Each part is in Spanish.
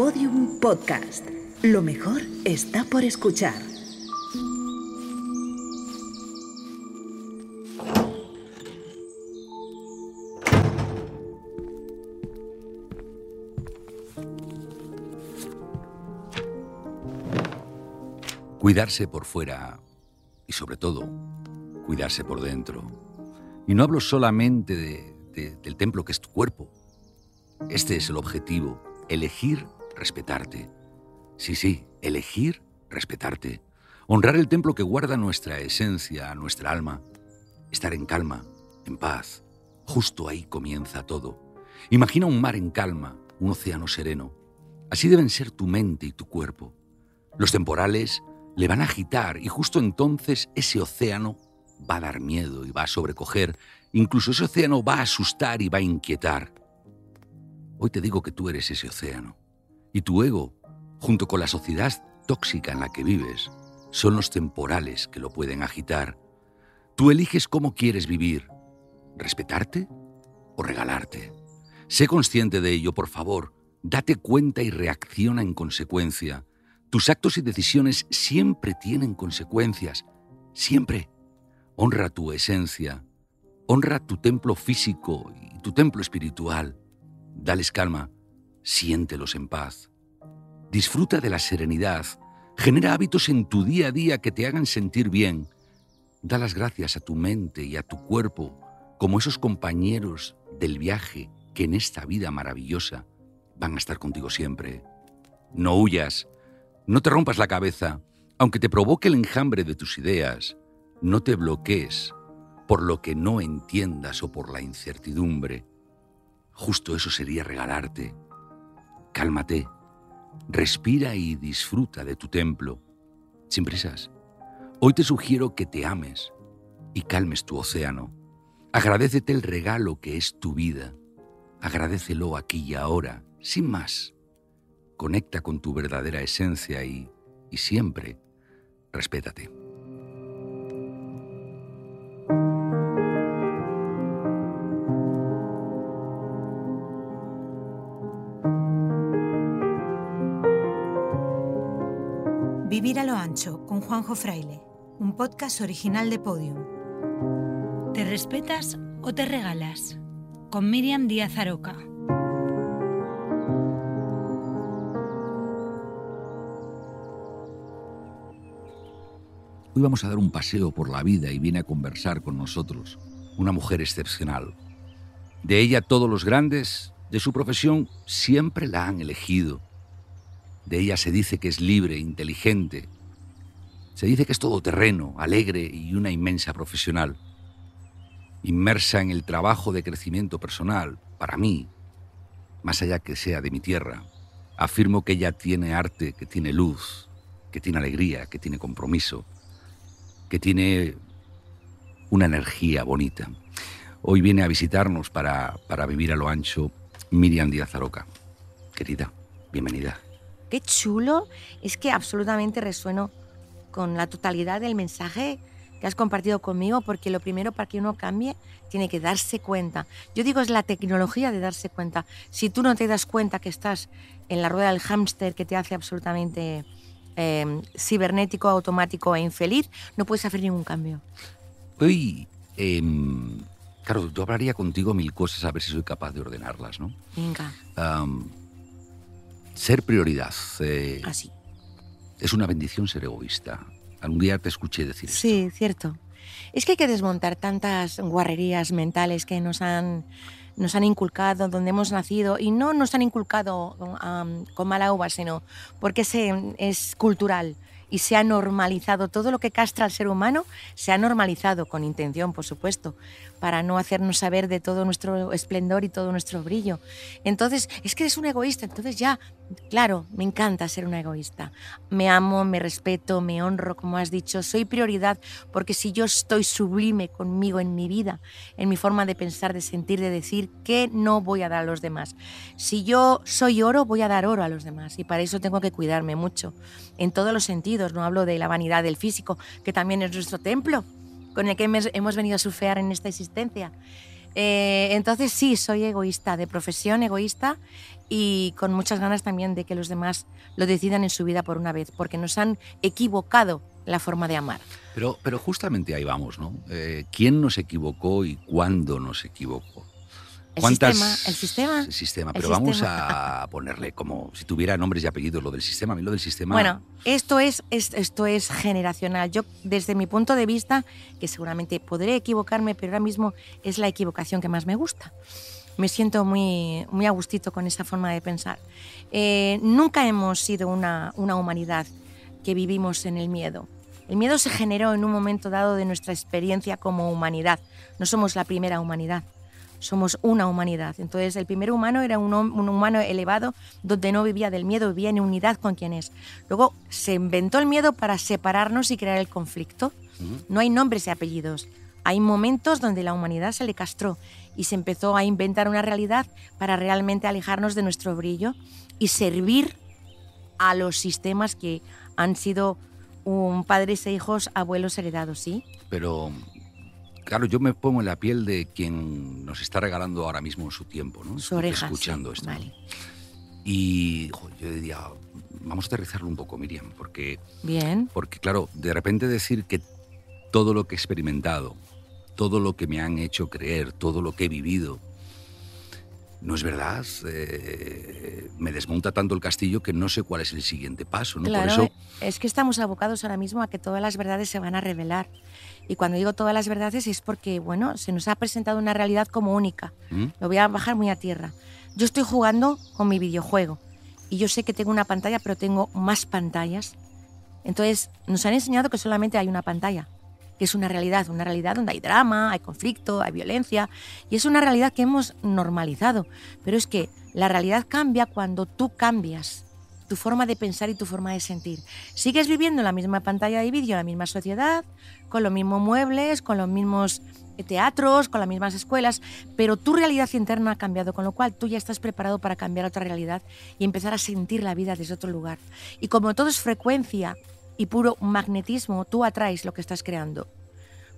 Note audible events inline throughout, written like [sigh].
Podium Podcast. Lo mejor está por escuchar. Cuidarse por fuera y sobre todo cuidarse por dentro. Y no hablo solamente de, del templo que es tu cuerpo. Este es el objetivo, elegir respetarte. Sí, sí, elegir respetarte. Honrar el templo que guarda nuestra esencia, nuestra alma. Estar en calma, en paz. Justo ahí comienza todo. Imagina un mar en calma, un océano sereno. Así deben ser tu mente y tu cuerpo. Los temporales le van a agitar y justo entonces ese océano va a dar miedo y va a sobrecoger, incluso ese océano va a asustar y va a inquietar. Hoy te digo que tú eres ese océano y tu ego, junto con la sociedad tóxica en la que vives, son los temporales que lo pueden agitar. Tú eliges cómo quieres vivir, respetarte o regalarte. Sé consciente de ello, por favor, date cuenta y reacciona en consecuencia. Tus actos y decisiones siempre tienen consecuencias, siempre. Honra tu esencia, honra tu templo físico y tu templo espiritual. Dales calma, siéntelos en paz. Disfruta de la serenidad, genera hábitos en tu día a día que te hagan sentir bien. Da las gracias a tu mente y a tu cuerpo como esos compañeros del viaje que en esta vida maravillosa van a estar contigo siempre. No huyas, no te rompas la cabeza, aunque te provoque el enjambre de tus ideas. No te bloquees por lo que no entiendas o por la incertidumbre. Justo eso sería regalarte. Cálmate, respira y disfruta de tu templo, sin prisas. Hoy te sugiero que te ames y calmes tu océano. Agradecete el regalo que es tu vida. Agradecelo aquí y ahora, sin más. Conecta con tu verdadera esencia y, y siempre, respétate. Ancho con Juanjo Fraile, un podcast original de Podium. ¿Te respetas o te regalas? Con Miriam Díaz Aroca. Hoy vamos a dar un paseo por la vida y viene a conversar con nosotros una mujer excepcional. De ella todos los grandes de su profesión siempre la han elegido. De ella se dice que es libre, inteligente. Se dice que es todoterreno, alegre y una inmensa profesional. Inmersa en el trabajo de crecimiento personal, para mí, más allá que sea de mi tierra, afirmo que ella tiene arte, que tiene luz, que tiene alegría, que tiene compromiso, que tiene una energía bonita. Hoy viene a visitarnos para, para vivir a lo ancho Miriam Díaz Aroca. Querida, bienvenida. Qué chulo. Es que absolutamente resueno con la totalidad del mensaje que has compartido conmigo, porque lo primero para que uno cambie tiene que darse cuenta. Yo digo, es la tecnología de darse cuenta. Si tú no te das cuenta que estás en la rueda del hámster que te hace absolutamente eh, cibernético, automático e infeliz, no puedes hacer ningún cambio. Hoy, eh, claro, yo hablaría contigo mil cosas a ver si soy capaz de ordenarlas, ¿no? Venga. Um, ser prioridad. Eh, Así. Es una bendición ser egoísta. Algún día te escuché decir esto. Sí, cierto. Es que hay que desmontar tantas guarrerías mentales que nos han, nos han inculcado, donde hemos nacido, y no nos han inculcado con mala uva, sino porque se, es cultural y se ha normalizado. Todo lo que castra al ser humano se ha normalizado, con intención, por supuesto, para no hacernos saber de todo nuestro esplendor y todo nuestro brillo. Entonces, es que eres un egoísta, entonces ya, claro, me encanta ser una egoísta. Me amo, me respeto, me honro, como has dicho, soy prioridad, porque si yo estoy sublime conmigo en mi vida, en mi forma de pensar, de sentir, de decir, ¿qué no voy a dar a los demás? Si yo soy oro, voy a dar oro a los demás, y para eso tengo que cuidarme mucho, en todos los sentidos, no hablo de la vanidad del físico, que también es nuestro templo, con el que hemos venido a surfear en esta existencia. Eh, entonces sí, soy egoísta, de profesión egoísta y con muchas ganas también de que los demás lo decidan en su vida por una vez, porque nos han equivocado la forma de amar. Pero, pero justamente ahí vamos, ¿no? Eh, ¿Quién nos equivocó y cuándo nos equivocó? El sistema, el sistema. El sistema, pero vamos a ponerle como si tuviera nombres y apellidos lo del sistema. A mí lo del sistema. Bueno, esto es, esto es generacional. Yo, desde mi punto de vista, que seguramente podré equivocarme, pero ahora mismo es la equivocación que más me gusta. Me siento muy, muy a gustito con esa forma de pensar. Eh, nunca hemos sido una, una humanidad que vivimos en el miedo. El miedo se generó en un momento dado de nuestra experiencia como humanidad. No somos la primera humanidad somos una humanidad. Entonces el primer humano era un, humano elevado donde no vivía del miedo, vivía en unidad con quien es. Luego se inventó el miedo para separarnos y crear el conflicto. No hay nombres y apellidos. Hay momentos donde la humanidad se le castró y se empezó a inventar una realidad para realmente alejarnos de nuestro brillo y servir a los sistemas que han sido un padres e hijos, abuelos heredados, ¿sí? Pero Claro, yo me pongo en la piel de quien nos está regalando ahora mismo su tiempo, ¿no? Su oreja, Escuchando esto. Y yo diría, vamos a aterrizarlo un poco, Miriam, porque... Bien. Porque, claro, de repente decir que todo lo que he experimentado, todo lo que me han hecho creer, todo lo que he vivido, no es verdad. Eh, me desmonta tanto el castillo que no sé cuál es el siguiente paso. ¿no? Claro, Por eso... es que estamos abocados ahora mismo a que todas las verdades se van a revelar. Y cuando digo todas las verdades es porque, bueno, se nos ha presentado una realidad como única. ¿Mm? Lo voy a bajar muy a tierra. Yo estoy jugando con mi videojuego y yo sé que tengo una pantalla, pero tengo más pantallas. Entonces, nos han enseñado que solamente hay una pantalla, que es una realidad, una realidad donde hay drama, hay conflicto, hay violencia, y es una realidad que hemos normalizado. Pero es que la realidad cambia cuando tú cambias tu forma de pensar y tu forma de sentir. Sigues viviendo en la misma pantalla de vídeo, en la misma sociedad, con los mismos muebles, con los mismos eh, teatros, con las mismas escuelas, pero tu realidad interna ha cambiado, con lo cual tú ya estás preparado para cambiar otra realidad y empezar a sentir la vida desde otro lugar. Y como todo es frecuencia y puro magnetismo, tú atraes lo que estás creando.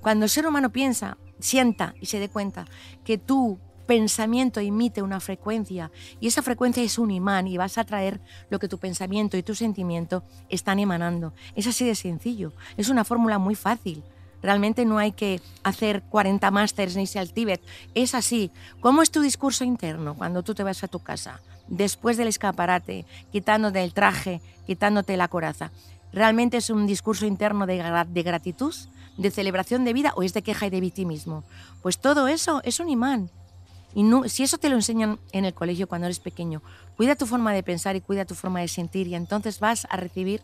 Cuando el ser humano piensa, sienta y se dé cuenta que tú pensamiento emite una frecuencia y esa frecuencia es un imán y vas a traer lo que tu pensamiento y tu sentimiento están emanando. Es así de sencillo, es una fórmula muy fácil. Realmente no hay que hacer 40 másters ni irse al Tíbet. Es así. ¿Cómo es tu discurso interno cuando tú te vas a tu casa? Después del escaparate, quitándote el traje, quitándote la coraza. ¿Realmente es un discurso interno de, gratitud, de celebración de vida o es de queja y de victimismo? Pues todo eso es un imán y no, si eso te lo enseñan en el colegio cuando eres pequeño, cuida tu forma de pensar y cuida tu forma de sentir y entonces vas a recibir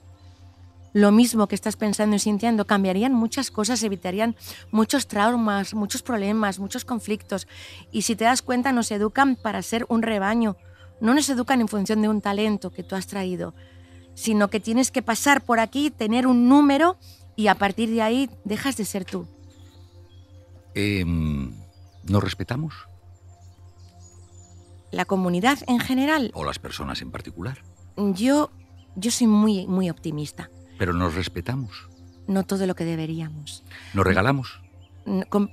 lo mismo que estás pensando y sintiendo. Cambiarían muchas cosas, evitarían muchos traumas, muchos problemas, muchos conflictos. Y si te das cuenta, nos educan para ser un rebaño. No nos educan en función de un talento que tú has traído, sino que tienes que pasar por aquí, tener un número y a partir de ahí dejas de ser tú. Em, ¿Nos respetamos? la comunidad en general. O las personas en particular. Yo, yo soy muy, muy optimista. Pero nos respetamos. No todo lo que deberíamos. ¿Nos regalamos?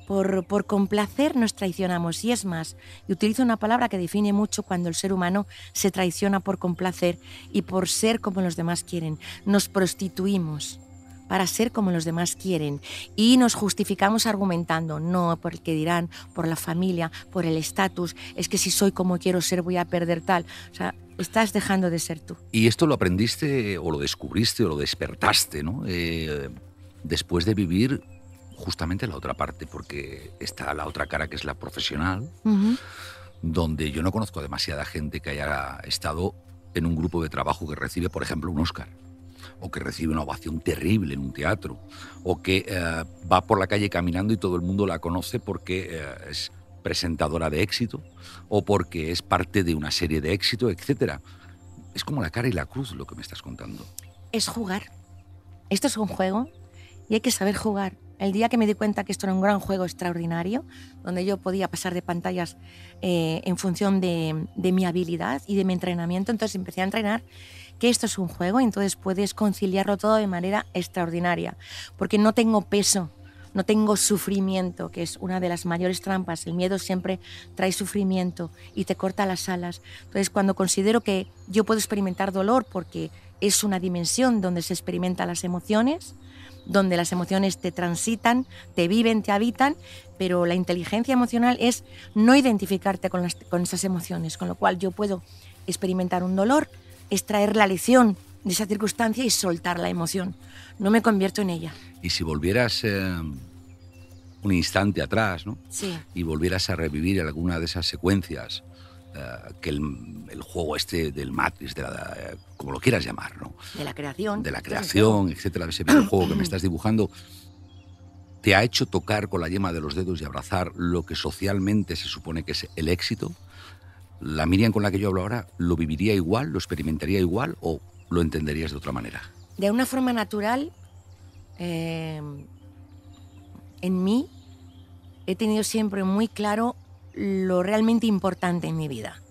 Por, por, complacer nos traicionamos. Y es más, y utilizo una palabra que define mucho cuando el ser humano se traiciona por complacer y por ser como los demás quieren. Nos prostituimos para ser como los demás quieren y nos justificamos argumentando, no por el que dirán, por la familia, por el estatus, es que si soy como quiero ser voy a perder tal. O sea, estás dejando de ser tú. Y esto lo aprendiste o lo descubriste o lo despertaste, ¿no? Eh, después de vivir justamente la otra parte, porque está la otra cara que es la profesional, donde yo no conozco demasiada gente que haya estado en un grupo de trabajo que recibe, por ejemplo, un Oscar o que recibe una ovación terrible en un teatro, o que eh, va por la calle caminando y todo el mundo la conoce porque eh, es presentadora de éxito o porque es parte de una serie de éxito, etc. Es como la cara y la cruz lo que me estás contando. Es jugar. Esto es un juego y hay que saber jugar. El día que me di cuenta que esto era un gran juego extraordinario, donde yo podía pasar de pantallas eh, en función de, de mi habilidad y de mi entrenamiento, entonces empecé a entrenar que esto es un juego y entonces puedes conciliarlo todo de manera extraordinaria, porque no tengo peso, no tengo sufrimiento, que es una de las mayores trampas. El miedo siempre trae sufrimiento y te corta las alas. Entonces, cuando considero que yo puedo experimentar dolor porque es una dimensión donde se experimentan las emociones, donde las emociones te transitan, te viven, te habitan, pero la inteligencia emocional es no identificarte con, con esas emociones, con lo cual yo puedo experimentar un dolor, extraer la lección de esa circunstancia y soltar la emoción. No me convierto en ella. Y si volvieras eh, un instante atrás, ¿no? Sí. Y volvieras a revivir alguna de esas secuencias eh, que el, juego este del Matrix, de la, como lo quieras llamar, ¿no? De la creación. De la creación, etcétera, ese videojuego que me [clears throat] estás dibujando, ¿te ha hecho tocar con la yema de los dedos y abrazar lo que socialmente se supone que es el éxito? ¿La Miriam con la que yo hablo ahora lo viviría igual, lo experimentaría igual o lo entenderías de otra manera? De una forma natural, eh, en mí he tenido siempre muy claro lo realmente importante en mi vida.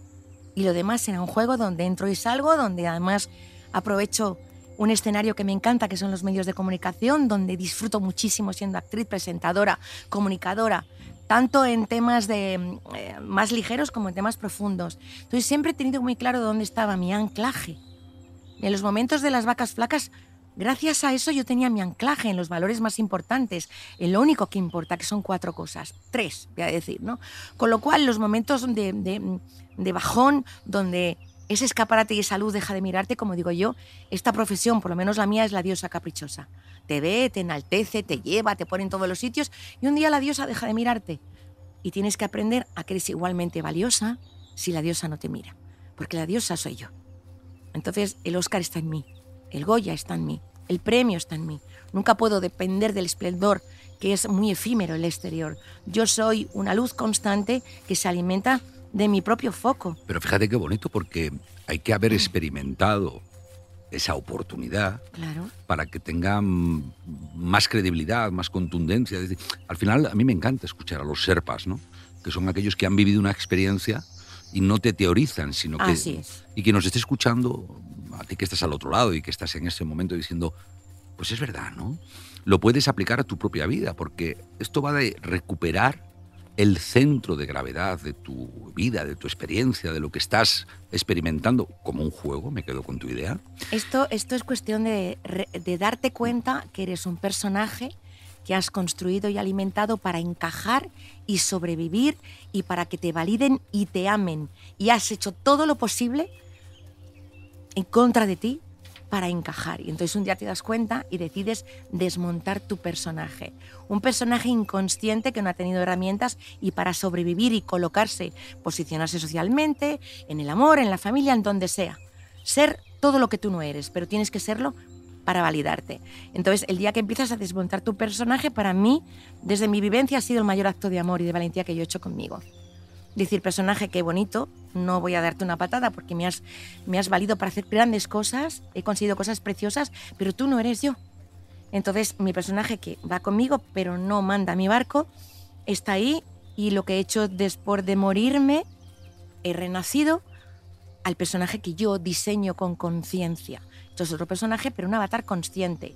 Y lo demás será un juego donde entro y salgo, donde además aprovecho un escenario que me encanta, que son los medios de comunicación, donde disfruto muchísimo siendo actriz, presentadora, comunicadora, tanto en temas de, eh, más ligeros como en temas profundos. Entonces siempre he tenido muy claro dónde estaba mi anclaje. En los momentos de las vacas flacas, gracias a eso yo tenía mi anclaje en los valores más importantes, en lo único que importa, que son cuatro cosas, tres, voy a decir, ¿no? Con lo cual, los momentos de, de bajón, donde ese escaparate y esa luz deja de mirarte, como digo yo, esta profesión, por lo menos la mía, es la diosa caprichosa. Te ve, te enaltece, te lleva, te pone en todos los sitios y un día la diosa deja de mirarte. Y tienes que aprender a que eres igualmente valiosa si la diosa no te mira, porque la diosa soy yo. Entonces el Oscar está en mí, el Goya está en mí, el premio está en mí. Nunca puedo depender del esplendor que es muy efímero el exterior. Yo soy una luz constante que se alimenta de mi propio foco. Pero fíjate qué bonito porque hay que haber experimentado esa oportunidad claro. para que tenga más credibilidad, más contundencia. al final a mí me encanta escuchar a los serpas, ¿no? que son aquellos que han vivido una experiencia y no te teorizan, sino que... Y que nos esté escuchando, a ti que estás al otro lado y que estás en ese momento diciendo, pues es verdad, ¿no? Lo puedes aplicar a tu propia vida, porque esto va de recuperar el centro de gravedad de tu vida, de tu experiencia, de lo que estás experimentando como un juego, me quedo con tu idea. Esto, esto es cuestión de, de darte cuenta que eres un personaje que has construido y alimentado para encajar y sobrevivir y para que te validen y te amen. Y has hecho todo lo posible en contra de ti para encajar. Y entonces un día te das cuenta y decides desmontar tu personaje. Un personaje inconsciente que no ha tenido herramientas y para sobrevivir y colocarse, posicionarse socialmente, en el amor, en la familia, en donde sea. Ser todo lo que tú no eres, pero tienes que serlo para validarte. Entonces, el día que empiezas a desmontar tu personaje, para mí, desde mi vivencia, ha sido el mayor acto de amor y de valentía que yo he hecho conmigo. Decir, personaje, qué bonito, no voy a darte una patada porque me has, me has valido para hacer grandes cosas, he conseguido cosas preciosas, pero tú no eres yo. Entonces, mi personaje que va conmigo, pero no manda mi barco, está ahí y lo que he hecho después de morirme, he renacido al personaje que yo diseño con conciencia. Esto es otro personaje, pero un avatar consciente,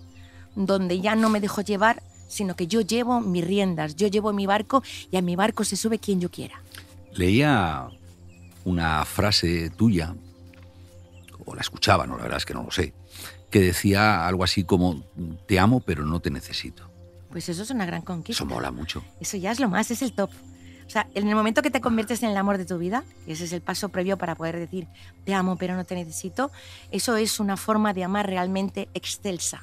donde ya no me dejo llevar, sino que yo llevo mis riendas, yo llevo mi barco y a mi barco se sube quien yo quiera. Leía una frase tuya, o la escuchaba, no, la verdad es que no lo sé, que decía algo así como, te amo pero no te necesito. Pues eso es una gran conquista. Eso mola mucho. Eso ya es lo más, es el top. O sea, en el momento que te conviertes en el amor de tu vida, ese es el paso previo para poder decir, te amo pero no te necesito, eso es una forma de amar realmente excelsa.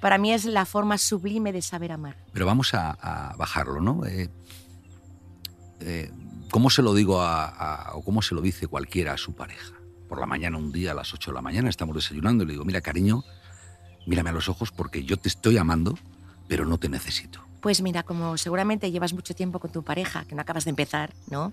Para mí es la forma sublime de saber amar. Pero vamos a, bajarlo, ¿no? Eh, eh, ¿Cómo se lo digo a, o cómo se lo dice cualquiera a su pareja? Por la mañana, un día a las 8 de la mañana, estamos desayunando y le digo, mira cariño, mírame a los ojos porque yo te estoy amando, pero no te necesito. Pues mira, como seguramente llevas mucho tiempo con tu pareja, que no acabas de empezar, ¿no?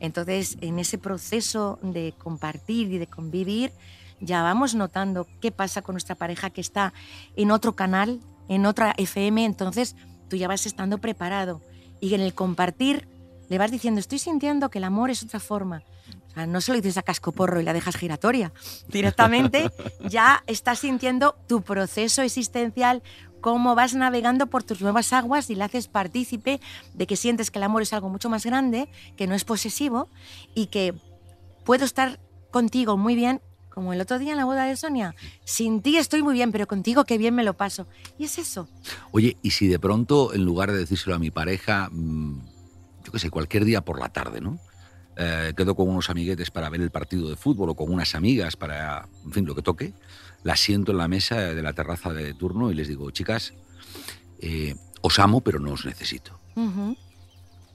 Entonces, en ese proceso de compartir y de convivir, ya vamos notando qué pasa con nuestra pareja que está en otro canal, en otra FM, entonces tú ya vas estando preparado. Y en el compartir le vas diciendo, estoy sintiendo que el amor es otra forma. O sea, no solo dices a cascoporro y la dejas giratoria. Directamente [laughs] ya estás sintiendo tu proceso existencial cómo vas navegando por tus nuevas aguas y le haces partícipe de que sientes que el amor es algo mucho más grande, que no es posesivo y que puedo estar contigo muy bien, como el otro día en la boda de Sonia. Sin ti estoy muy bien, pero contigo qué bien me lo paso. Y es eso. Oye, y si de pronto, en lugar de decírselo a mi pareja, mm, yo qué sé, cualquier día por la tarde, ¿no? Eh, quedo con unos amiguetes para ver el partido de fútbol o con unas amigas para, en fin, lo que toque, la siento en la mesa de la terraza de turno y les digo, chicas, eh, os amo, pero no os necesito.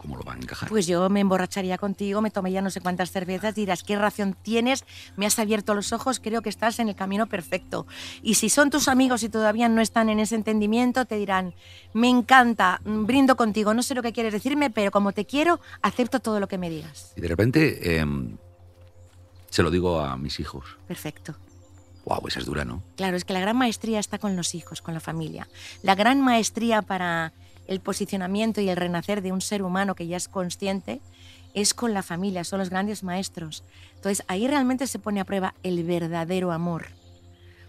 ¿Cómo lo van a encajar? Pues yo me emborracharía contigo, me tomaría no sé cuántas cervezas, dirás, ¿qué ración tienes? Me has abierto los ojos, creo que estás en el camino perfecto. Y si son tus amigos y todavía no están en ese entendimiento, te dirán, me encanta, mm, brindo contigo, no sé lo que quieres decirme, pero como te quiero, acepto todo lo que me digas. Y de repente em, se lo digo a mis hijos. Perfecto. Wow, esa es dura, ¿no? Claro, es que la gran maestría está con los hijos, con la familia. La gran maestría para el posicionamiento y el renacer de un ser humano que ya es consciente es con la familia, son los grandes maestros. Entonces ahí realmente se pone a prueba el verdadero amor.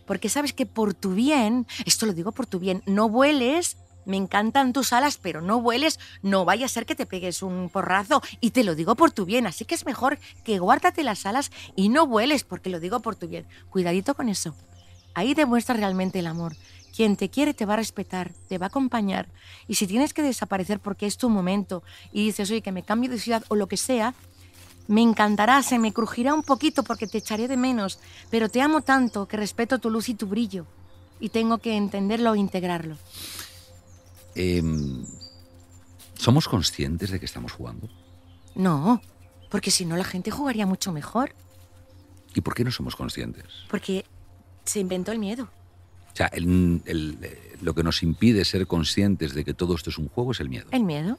Porque sabes que por tu bien, esto lo digo por tu bien, no vueles, me encantan tus alas, pero no vueles, no vaya a ser que te pegues un porrazo y te lo digo por tu bien, así que es mejor que guárdate las alas y no vueles porque lo digo por tu bien. Cuidadito con eso. Ahí demuestras realmente el amor. Quien te quiere te va a respetar, te va a acompañar. Y si tienes que desaparecer porque es tu momento y dices, oye, que me cambio de ciudad o lo que sea, me encantará, se me crujirá un poquito porque te echaré de menos, pero te amo tanto que respeto tu luz y tu brillo. Y tengo que entenderlo e integrarlo. Em, ¿Somos conscientes de que estamos jugando? No, porque si no la gente jugaría mucho mejor. ¿Y por qué no somos conscientes? Porque se inventó el miedo. O sea, el- el- eh, lo que nos impide ser conscientes de que todo esto es un juego es el miedo. El miedo.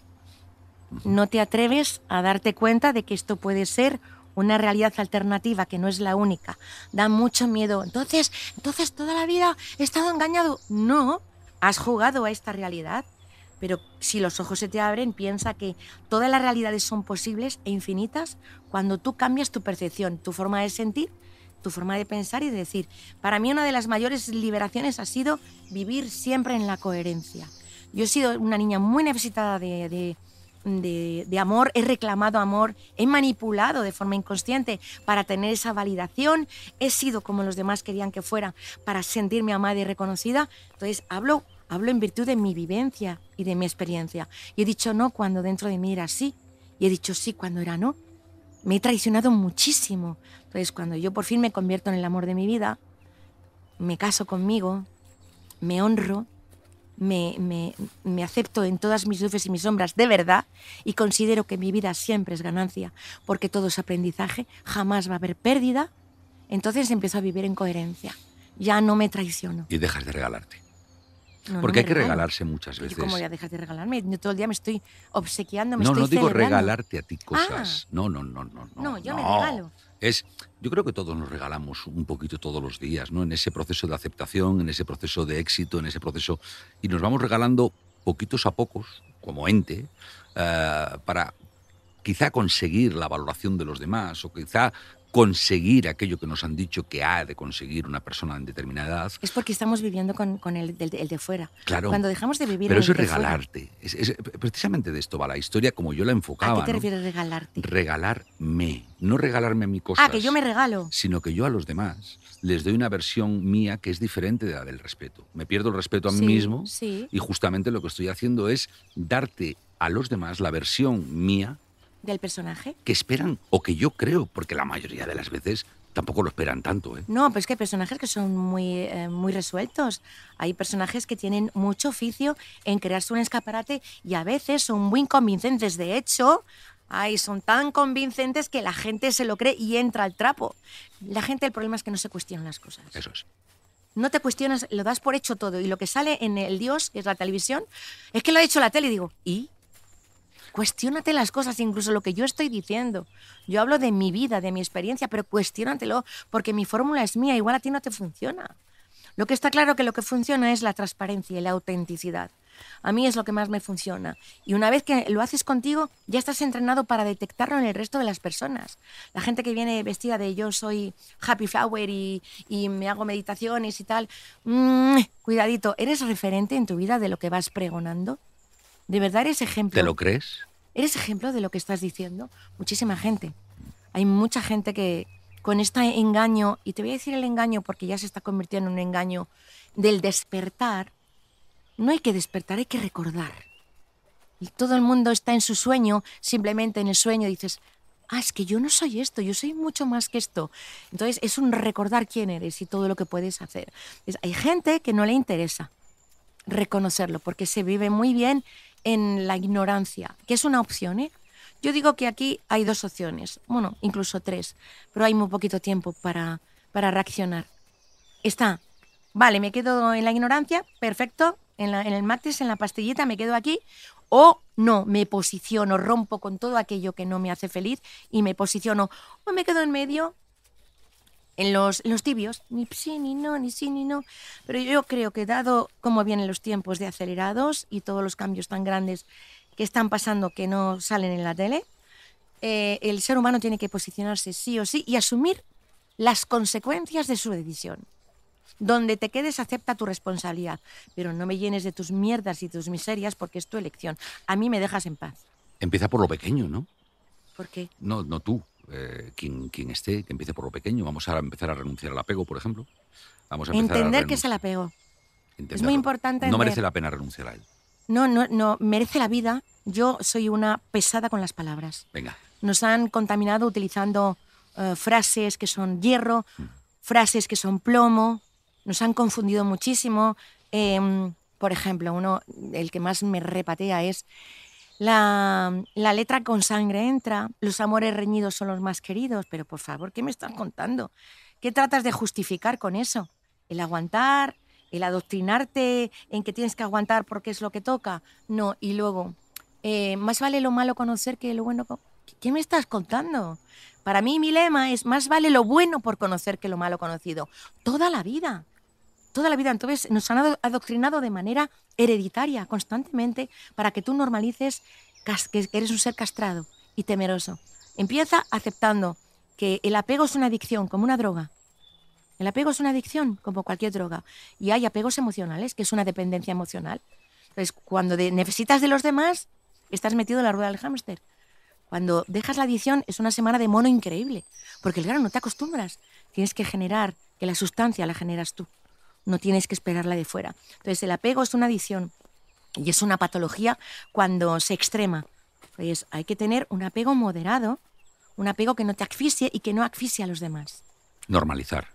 No te atreves a darte cuenta de que esto puede ser una realidad alternativa, que no es la única. Da mucho miedo. Entonces, entonces toda la vida he estado engañado. No, has jugado a esta realidad. Pero si los ojos se te abren, piensa que todas las realidades son posibles e infinitas cuando tú cambias tu percepción, tu forma de sentir, tu forma de pensar y de decir. Para mí una de las mayores liberaciones ha sido vivir siempre en la coherencia. Yo he sido una niña muy necesitada de, de- de- amor, he reclamado amor, he manipulado de forma inconsciente para tener esa validación, he sido como los demás querían que fuera para sentirme amada y reconocida. Entonces hablo, hablo en virtud de mi vivencia y de mi experiencia. Y he dicho no cuando dentro de mí era sí, y he dicho sí cuando era no. Me he traicionado muchísimo. Entonces cuando yo por fin me convierto en el amor de mi vida, me caso conmigo, me honro, me, me- me acepto en todas mis luces y mis sombras de verdad y considero que mi vida siempre es ganancia, porque todo es aprendizaje, jamás va a haber pérdida, entonces empiezo a vivir en coherencia. Ya no me traiciono. Y dejas de regalarte. No, no Porque hay que regalo. regalarse muchas ¿Y veces. ¿Cómo voy a dejar de regalarme? Yo todo el día me estoy obsequiando, me no, estoy no digo celebrando. regalarte a ti cosas. No, no, no, no. No, No, yo me regalo. Es, yo creo que todos nos regalamos un poquito todos los días, ¿no? En ese proceso de aceptación, en ese proceso de éxito, en ese proceso. Y nos vamos regalando poquitos a pocos, como ente, eh, para quizá conseguir la valoración de los demás o quizá conseguir aquello que nos han dicho que ha de conseguir una persona en determinada edad. Es porque estamos viviendo con, con el, del- el de fuera. Claro. Cuando dejamos de vivir Pero eso el de regalarte. Es- es- precisamente de esto va la historia como yo la ¿A enfocaba. qué te ¿no? refieres regalarte? regalarme, no regalarme a mi cosas. Ah, que yo me regalo. Sino que yo a los demás les doy una versión mía que es diferente de la del respeto. Me pierdo el respeto a mí Sí, mismo sí. y justamente lo que estoy haciendo es darte a los demás la versión mía ¿Del personaje? que esperan o que yo creo, porque la mayoría de las veces tampoco lo esperan tanto. ¿eh? No, pero es que hay personajes que son muy, eh, muy resueltos. Hay personajes que tienen mucho oficio en crearse un escaparate y a veces son muy convincentes. De hecho, ay, son tan convincentes que la gente se lo cree y entra al trapo. La gente, el problema es que no se cuestionan las cosas. Eso es. No te cuestionas, lo das por hecho todo. Y lo que sale en el Dios, que es la televisión, es que lo ha hecho la tele. Y digo, ¿y? Cuestiónate las cosas, incluso lo que yo estoy diciendo. Yo hablo de mi vida, de mi experiencia, pero cuestiónatelo, porque mi fórmula es mía, igual a ti no te funciona. Lo que está claro que lo que funciona es la transparencia y la autenticidad. A mí es lo que más me funciona. Y una vez que lo haces contigo, ya estás entrenado para detectarlo en el resto de las personas. La gente que viene vestida de yo soy happy flower y, y me hago meditaciones y tal, mm, cuidadito, ¿eres referente en tu vida de lo que vas pregonando? ¿De verdad eres ejemplo? ¿Te lo crees? ¿Eres ejemplo de lo que estás diciendo? Muchísima gente. Hay mucha gente que con este engaño, y te voy a decir el engaño porque ya se está convirtiendo en un engaño del despertar, no hay que despertar, hay que recordar. Y todo el mundo está en su sueño, simplemente en el sueño dices, ah, es que yo no soy esto, yo soy mucho más que esto. Entonces es un recordar quién eres y todo lo que puedes hacer. hay gente que no le interesa reconocerlo porque se vive muy bien en la ignorancia, que es una opción, ¿eh? Yo digo que aquí hay dos opciones, bueno, incluso tres, pero hay muy poquito tiempo para, para reaccionar. Está, vale, me quedo en la ignorancia, perfecto, en, el matriz, en la pastillita, me quedo aquí, o no, me posiciono, rompo con todo aquello que no me hace feliz y me posiciono, o me quedo en medio, en los, los tibios, ni sí, ni no, ni sí, ni no. Pero yo creo que dado cómo vienen los tiempos de acelerados y todos los cambios tan grandes que están pasando que no salen en la tele, eh, el ser humano tiene que posicionarse sí o sí y asumir las consecuencias de su decisión. Donde te quedes, acepta tu responsabilidad, pero no me llenes de tus mierdas y tus miserias porque es tu elección. A mí me dejas en paz. Empieza por lo pequeño, ¿no? ¿Por qué? No, no tú. Eh, quien, quien, esté, que empiece por lo pequeño. Vamos a empezar a renunciar al apego, por ejemplo. Vamos a Entender que es el apego. Es muy importante. No merece la pena renunciar a él. No, no, no, merece la vida. Yo soy una pesada con las palabras. Venga. Nos han contaminado utilizando eh, frases que son hierro, mm. frases que son plomo, nos han confundido muchísimo. Em, por ejemplo, uno, el que más me repatea es la, letra con sangre entra, los amores reñidos son los más queridos, pero por favor, ¿qué me estás contando? ¿Qué tratas de justificar con eso? El aguantar, el adoctrinarte en que tienes que aguantar porque es lo que toca. No, y luego, eh, más vale lo malo conocer que lo bueno. ¿Qué me estás contando? Para mí mi lema es más vale lo bueno por conocer que lo malo conocido. Toda la vida. Toda la vida. Entonces nos han adoctrinado de manera hereditaria constantemente para que tú normalices que eres un ser castrado y temeroso. Empieza aceptando que el apego es una adicción, como una droga. El apego es una adicción, como cualquier droga. Y hay apegos emocionales, que es una dependencia emocional. Entonces, cuando necesitas de los demás, estás metido en la rueda del hámster. Cuando dejas la adicción, es una semana de mono increíble. Porque, claro, no te acostumbras. Tienes que generar, que la sustancia la generas tú. No tienes que esperarla de fuera. Entonces, el apego es una adicción y es una patología cuando se extrema. Pues hay que tener un apego moderado, un apego que no te asfixie y que no asfixie a los demás. Normalizar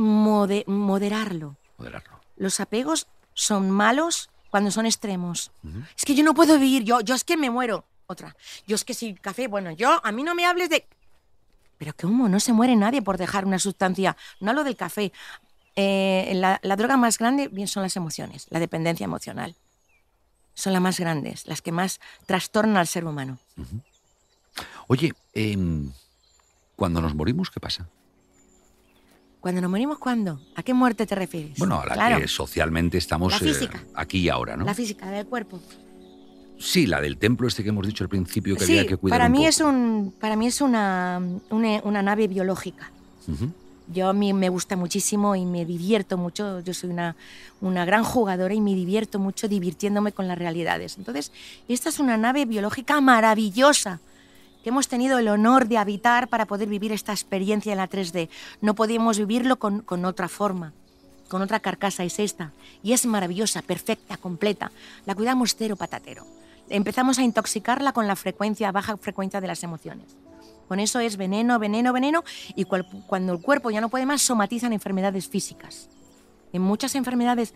moderarlo. Moderarlo. Los apegos son malos cuando son extremos. Es que yo no puedo vivir, yo, yo es que me muero. Otra. Yo es que si café, bueno, yo, a mí no me hables de... Pero ¿cómo? No se muere nadie por dejar una sustancia. No hablo del café. Eh, la, droga más grande bien son las emociones, la dependencia emocional. Son las más grandes, las que más trastornan al ser humano. Oye, em, cuando nos morimos, ¿qué pasa? Cuando nos morimos, ¿cuándo? ¿A qué muerte te refieres? Bueno, a la que socialmente estamos eh, aquí y ahora, ¿no? La física del cuerpo. Sí, la del templo este que hemos dicho al principio que había que cuidar. Para un mí poco. es un, para mí es una, una, nave biológica. Yo a mí me gusta muchísimo y me divierto mucho. Yo soy una, una gran jugadora y me divierto mucho divirtiéndome con las realidades. Entonces, esta es una nave biológica maravillosa que hemos tenido el honor de habitar para poder vivir esta experiencia en la 3D. No podíamos vivirlo con, otra forma, con otra carcasa, es esta. Y es maravillosa, perfecta, completa. La cuidamos cero patatero. Empezamos a intoxicarla con la frecuencia, baja frecuencia de las emociones. Con eso es veneno, veneno, veneno, y cuando el cuerpo ya no puede más, somatizan enfermedades físicas. En muchas enfermedades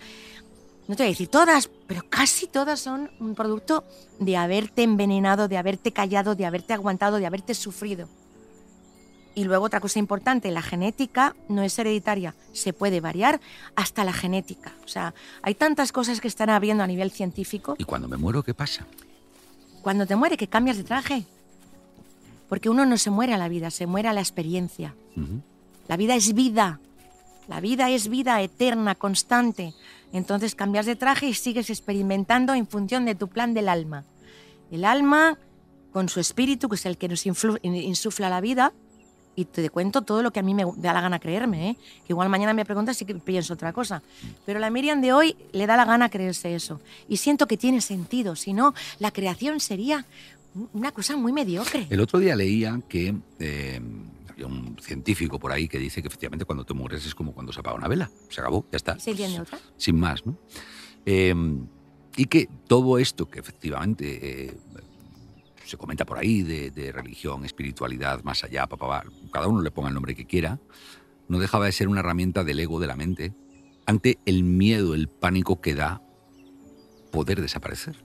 no te voy a decir todas, pero casi todas son un producto de haberte envenenado, de haberte callado, de haberte aguantado, de haberte sufrido. Y luego otra cosa importante, la genética no es hereditaria, se puede variar hasta la genética. O sea, hay tantas cosas que están abriendo a nivel científico. ¿Y cuando me muero qué pasa? Cuando te muere, que cambias de traje. Porque uno no se muere a la vida, se muere a la experiencia. La vida es vida, La vida es vida eterna, constante. Entonces cambias de traje y sigues experimentando en función de tu plan del alma. El alma, con su espíritu, que es el que nos insufla la vida, y te cuento todo lo que a mí me da la gana creerme, ¿eh? que igual mañana me preguntas y que pienso otra cosa. Pero la Miriam de hoy le da la gana creerse eso. Y siento que tiene sentido, si no, la creación sería una cosa muy mediocre. El otro día leía que eh, había un científico por ahí que dice que efectivamente cuando te mueres es como cuando se apaga una vela. Se acabó, ya está. ¿Se entiende otra? Sin más, ¿no? Eh, y que todo esto que efectivamente eh, se comenta por ahí de, de religión, espiritualidad, más allá, pa, pa, pa, cada uno le ponga el nombre que quiera, no dejaba de ser una herramienta del ego de la mente ante el miedo, el pánico que da poder desaparecer.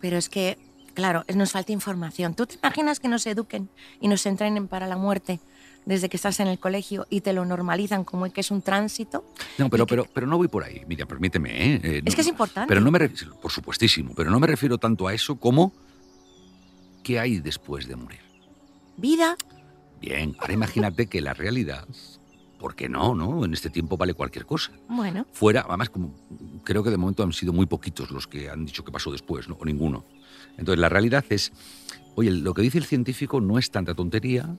Pero es que, claro, nos falta información. ¿Tú te imaginas que nos eduquen y nos entrenen para la muerte desde que estás en el colegio y te lo normalizan como que es un tránsito? No, pero, que- pero, pero no voy por ahí. Mira, permíteme. ¿eh? Eh, Es no- que es importante. Pero no me refiero, por supuestísimo, pero no me refiero tanto a eso como qué hay después de morir. Vida, Bien, ahora imagínate que la realidad, ¿por qué no, no? En este tiempo vale cualquier cosa. bueno, Fuera, además, como creo que de momento han sido muy poquitos los que han dicho que pasó después, ¿no? O ninguno. Entonces, la realidad es, oye, lo que dice el científico no es tanta tontería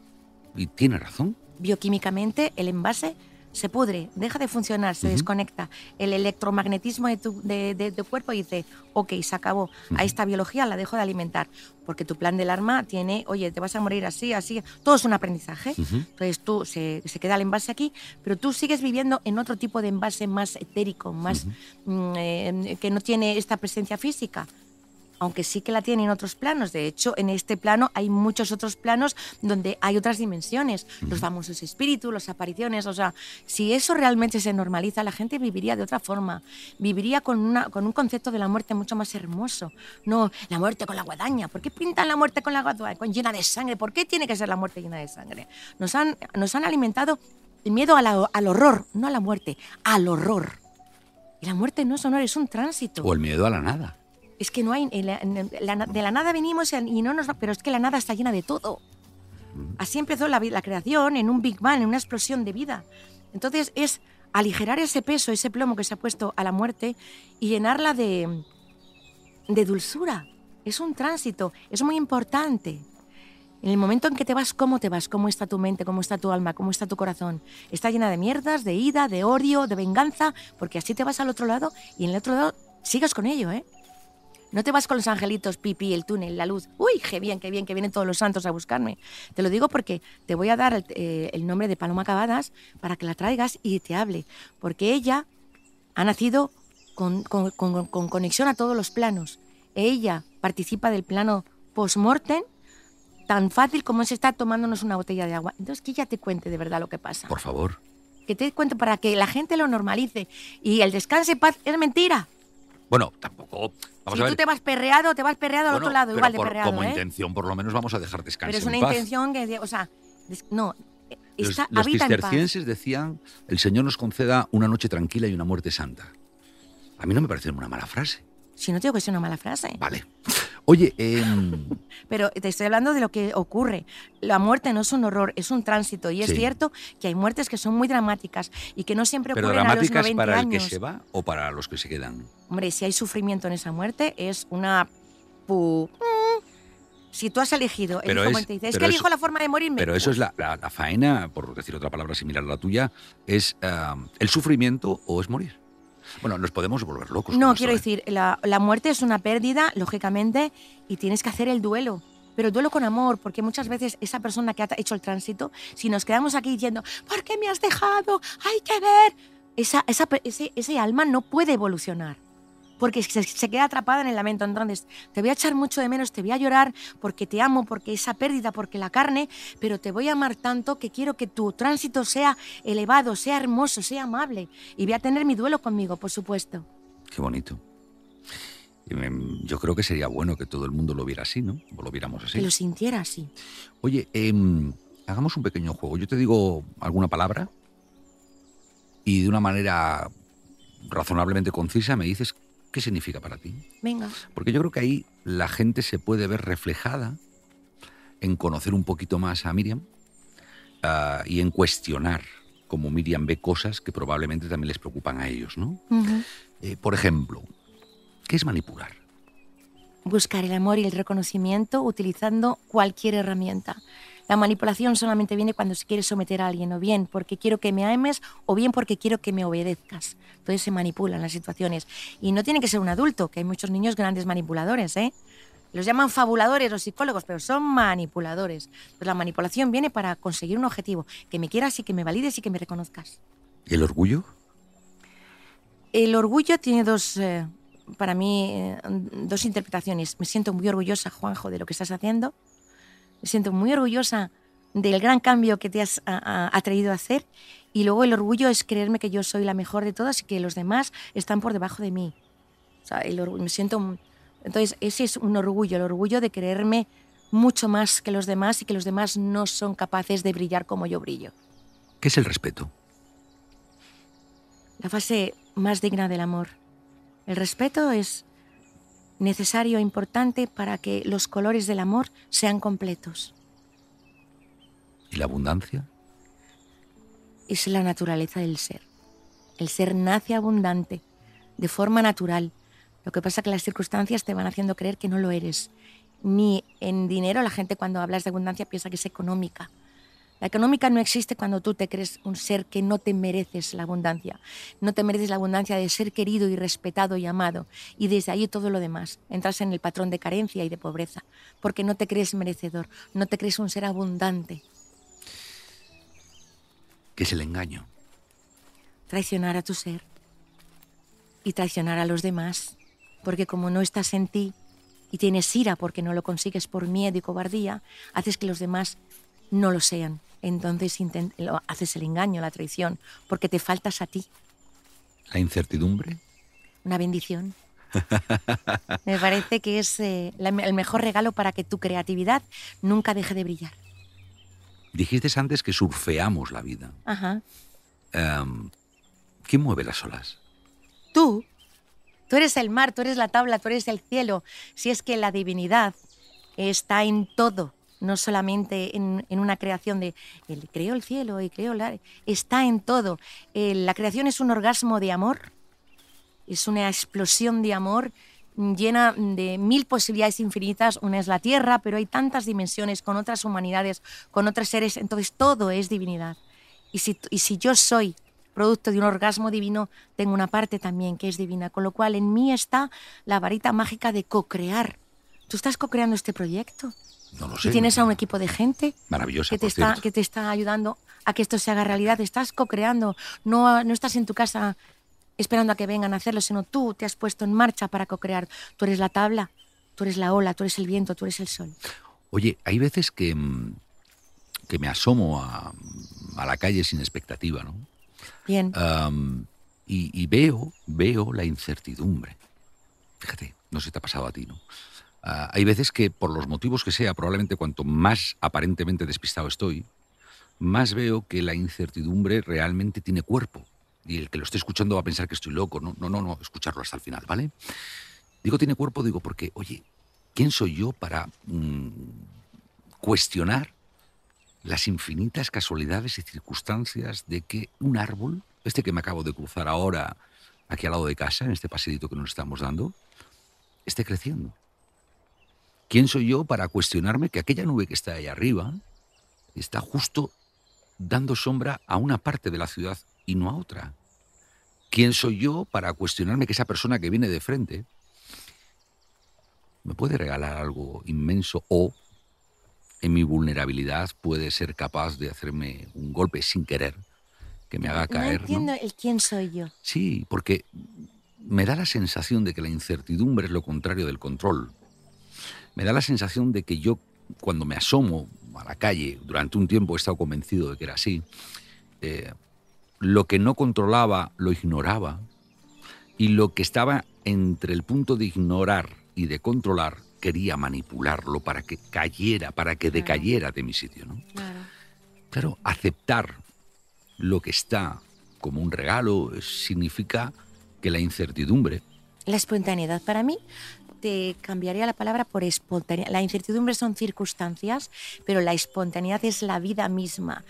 y tiene razón. bioquímicamente el envase se pudre, deja de funcionar, se Ujú. desconecta. El electromagnetismo de tu, de, de tu cuerpo dice, ok, se acabó, a esta biología la dejo de alimentar, porque tu plan del arma tiene, oye, te vas a morir así, así, todo es un aprendizaje. Ujú. Entonces tú se, se queda el envase aquí, pero tú sigues viviendo en otro tipo de envase más etérico, más mm, eh, que no tiene esta presencia física. Aunque sí que la tiene en otros planos. De hecho, en este plano hay muchos otros planos donde hay otras dimensiones. Los famosos espíritus, las apariciones. O sea, si eso realmente se normaliza, la gente viviría de otra forma. Viviría con, una, con un concepto de la muerte mucho más hermoso. No, la muerte con la guadaña. ¿Por qué pintan la muerte con la guadaña? Con llena de sangre. ¿Por qué tiene que ser la muerte llena de sangre? Nos han, nos han alimentado el miedo a la- al horror, no a la muerte, al horror. Y la muerte no es honor, es un tránsito. O el miedo a la nada. Es que no hay. en la- en la- de la nada venimos y no nos. Pero es que la nada está llena de todo. Así empezó la, creación, en un Big Bang, en una explosión de vida. Entonces es aligerar ese peso, ese plomo que se ha puesto a la muerte y llenarla de, de dulzura. Es un tránsito, es muy importante. En el momento en que te vas, ¿cómo te vas? ¿Cómo está tu mente? ¿Cómo está tu alma? ¿Cómo está tu corazón? Está llena de mierdas, de ira, de odio, de venganza, porque así te vas al otro lado y en el otro lado sigas con ello, ¿eh? No te vas con los angelitos, pipi, el túnel, la luz. Uy, qué bien, qué bien, que vienen todos los santos a buscarme. Te lo digo porque te voy a dar el, eh, el nombre de Paloma Cavadas para que la traigas y te hable. Porque ella ha nacido con, con- con- con conexión a todos los planos. Ella participa del plano post-mortem tan fácil como es estar tomándonos una botella de agua. Entonces, que ella te cuente de verdad lo que pasa. Por favor. Que te cuente para que la gente lo normalice. Y el descanse paz es mentira. Bueno, tampoco. Vamos si a ver. tú te vas perreado, te vas perreado al otro lado, pero igual de por- perreado, como ¿eh? intención, por lo menos vamos a dejar descansar Pero es en una paz. intención que, o sea, no, Los, está, los paz. cistercienses decían, el Señor nos conceda una noche tranquila y una muerte santa. A mí no me parece una mala frase. Si no digo que sea una mala frase, Vale. Oye, em, [laughs] pero te estoy hablando de lo que ocurre. La muerte no es un horror, es un tránsito. Y es Sí. cierto que hay muertes que son muy dramáticas y que no siempre ¿pero ocurren a los dramáticas 90 para el años. que se va o para los que se quedan? Hombre, si hay sufrimiento en esa muerte, es una... pu- mm. Si tú has elegido, el Pero hijo es- te dice, es que eso- elijo la forma de morirme. Pero eso es la, la- la faena, por decir otra palabra similar a la tuya, es ah, el sufrimiento o es morir. Bueno, nos podemos volver locos. No, quiero esto, ¿eh? decir, la, la muerte es una pérdida, lógicamente, y tienes que hacer el duelo. Pero el duelo con amor, porque muchas veces esa persona que ha hecho el tránsito, si nos quedamos aquí diciendo, ¿por qué me has dejado? Hay que ver. Esa, esa ese, ese alma no puede evolucionar, porque se, se queda atrapada en el lamento. Entonces, te voy a echar mucho de menos, te voy a llorar porque te amo, porque esa pérdida, porque la carne, pero te voy a amar tanto que quiero que tu tránsito sea elevado, sea hermoso, sea amable. Y voy a tener mi duelo conmigo, por supuesto. Qué bonito. Yo creo que sería bueno que todo el mundo lo viera así, ¿no? O lo viéramos así. Que lo sintiera así. Oye, em, hagamos un pequeño juego. Yo te digo alguna palabra y de una manera razonablemente concisa me dices qué significa para ti. Venga. Porque yo creo que ahí la gente se puede ver reflejada en conocer un poquito más a Miriam ah, y en cuestionar como Miriam ve cosas que probablemente también les preocupan a ellos, ¿no? Eh, por ejemplo, ¿qué es manipular? Buscar el amor y el reconocimiento utilizando cualquier herramienta. La manipulación solamente viene cuando se quiere someter a alguien, o bien porque quiero que me ames, o bien porque quiero que me obedezcas. Entonces se manipulan las situaciones. Y no tiene que ser un adulto, que hay muchos niños grandes manipuladores, ¿eh? Los llaman fabuladores los psicólogos, pero son manipuladores. Pues la manipulación viene para conseguir un objetivo, que me quieras y que me valides y que me reconozcas. ¿El orgullo? El orgullo tiene dos, eh, para mí, eh, dos interpretaciones. Me siento muy orgullosa, Juanjo, de lo que estás haciendo. Me siento muy orgullosa del gran cambio que te has a- atrevido a hacer. Y luego el orgullo es creerme que yo soy la mejor de todas y que los demás están por debajo de mí. O sea, el orgu- me siento... Entonces, ese es un orgullo, el orgullo de creerme mucho más que los demás y que los demás no son capaces de brillar como yo brillo. ¿Qué es el respeto? la fase más digna del amor. El respeto es necesario e importante para que los colores del amor sean completos. ¿Y la abundancia? Es la naturaleza del ser. El ser nace abundante, de forma natural. Lo que pasa es que las circunstancias te van haciendo creer que no lo eres. Ni en dinero, la gente cuando hablas de abundancia piensa que es económica. La económica no existe cuando tú te crees un ser que no te mereces la abundancia. No te mereces la abundancia de ser querido y respetado y amado. Y desde ahí todo lo demás. Entras en el patrón de carencia y de pobreza. Porque no te crees merecedor. No te crees un ser abundante. ¿Qué es el engaño? traicionar a tu ser y traicionar a los demás, porque como no estás en ti y tienes ira porque no lo consigues por miedo y cobardía, haces que los demás no lo sean. Entonces lo- haces el engaño, la traición, porque te faltas a ti. ¿La incertidumbre? Una bendición. [laughs] Me parece que es eh, la- el mejor regalo para que tu creatividad nunca deje de brillar. Dijiste antes que surfeamos la vida. Ajá. Em, ¿Quién mueve las olas? Tú, tú eres el mar, tú eres la tabla, tú eres el cielo. Si es que la divinidad está en todo, no solamente en, una creación de él creó el cielo y creó la... Está en todo. La creación es un orgasmo de amor, es una explosión de amor llena de mil posibilidades infinitas. Una es la Tierra, pero hay tantas dimensiones con otras humanidades, con otros seres. Entonces todo es divinidad. Y si, y si yo soy producto de un orgasmo divino, tengo una parte también que es divina, con lo cual en mí está la varita mágica de co-crear. ¿Tú estás co-creando este proyecto? No lo Y sé. tienes a un equipo de gente Maravillosa, que te, por está, cierto. que te está ayudando a que esto se haga realidad. Estás co-creando, no, no estás en tu casa esperando a que vengan a hacerlo, sino tú te has puesto en marcha para co-crear. Tú eres la tabla, tú eres la ola, tú eres el viento, tú eres el sol. Oye, hay veces que, mm, que me asomo a, a la calle sin expectativa, ¿no? Bien, y, y veo, veo la incertidumbre. Fíjate, no sé si te ha pasado a ti, ¿no? Ah, hay veces que, por los motivos que sea, probablemente cuanto más aparentemente despistado estoy, más veo que la incertidumbre realmente tiene cuerpo. Y el que lo esté escuchando va a pensar que estoy loco. No, no, no, no, escucharlo hasta el final, ¿vale? Digo tiene cuerpo, digo porque, oye, ¿quién soy yo para mm, cuestionar las infinitas casualidades y circunstancias de que un árbol, este que me acabo de cruzar ahora aquí al lado de casa, en este paseito que nos estamos dando, esté creciendo. ¿Quién soy yo para cuestionarme que aquella nube que está ahí arriba está justo dando sombra a una parte de la ciudad y no a otra? ¿Quién soy yo para cuestionarme que esa persona que viene de frente me puede regalar algo inmenso o en mi vulnerabilidad puede ser capaz de hacerme un golpe sin querer que me haga caer? ¿no? entiendo el quién soy yo. Sí, porque me da la sensación de que la incertidumbre es lo contrario del control. Me da la sensación de que yo, cuando me asomo a la calle, durante un tiempo he estado convencido de que era así, eh, lo que no controlaba lo ignoraba y lo que estaba entre el punto de ignorar y de controlar quería manipularlo para que cayera, para que Claro. decayera de mi sitio. ¿no? Claro, aceptar lo que está como un regalo significa que la incertidumbre, La espontaneidad para mí te cambiaría la palabra por espontaneidad. La incertidumbre son circunstancias, pero la espontaneidad es la vida misma.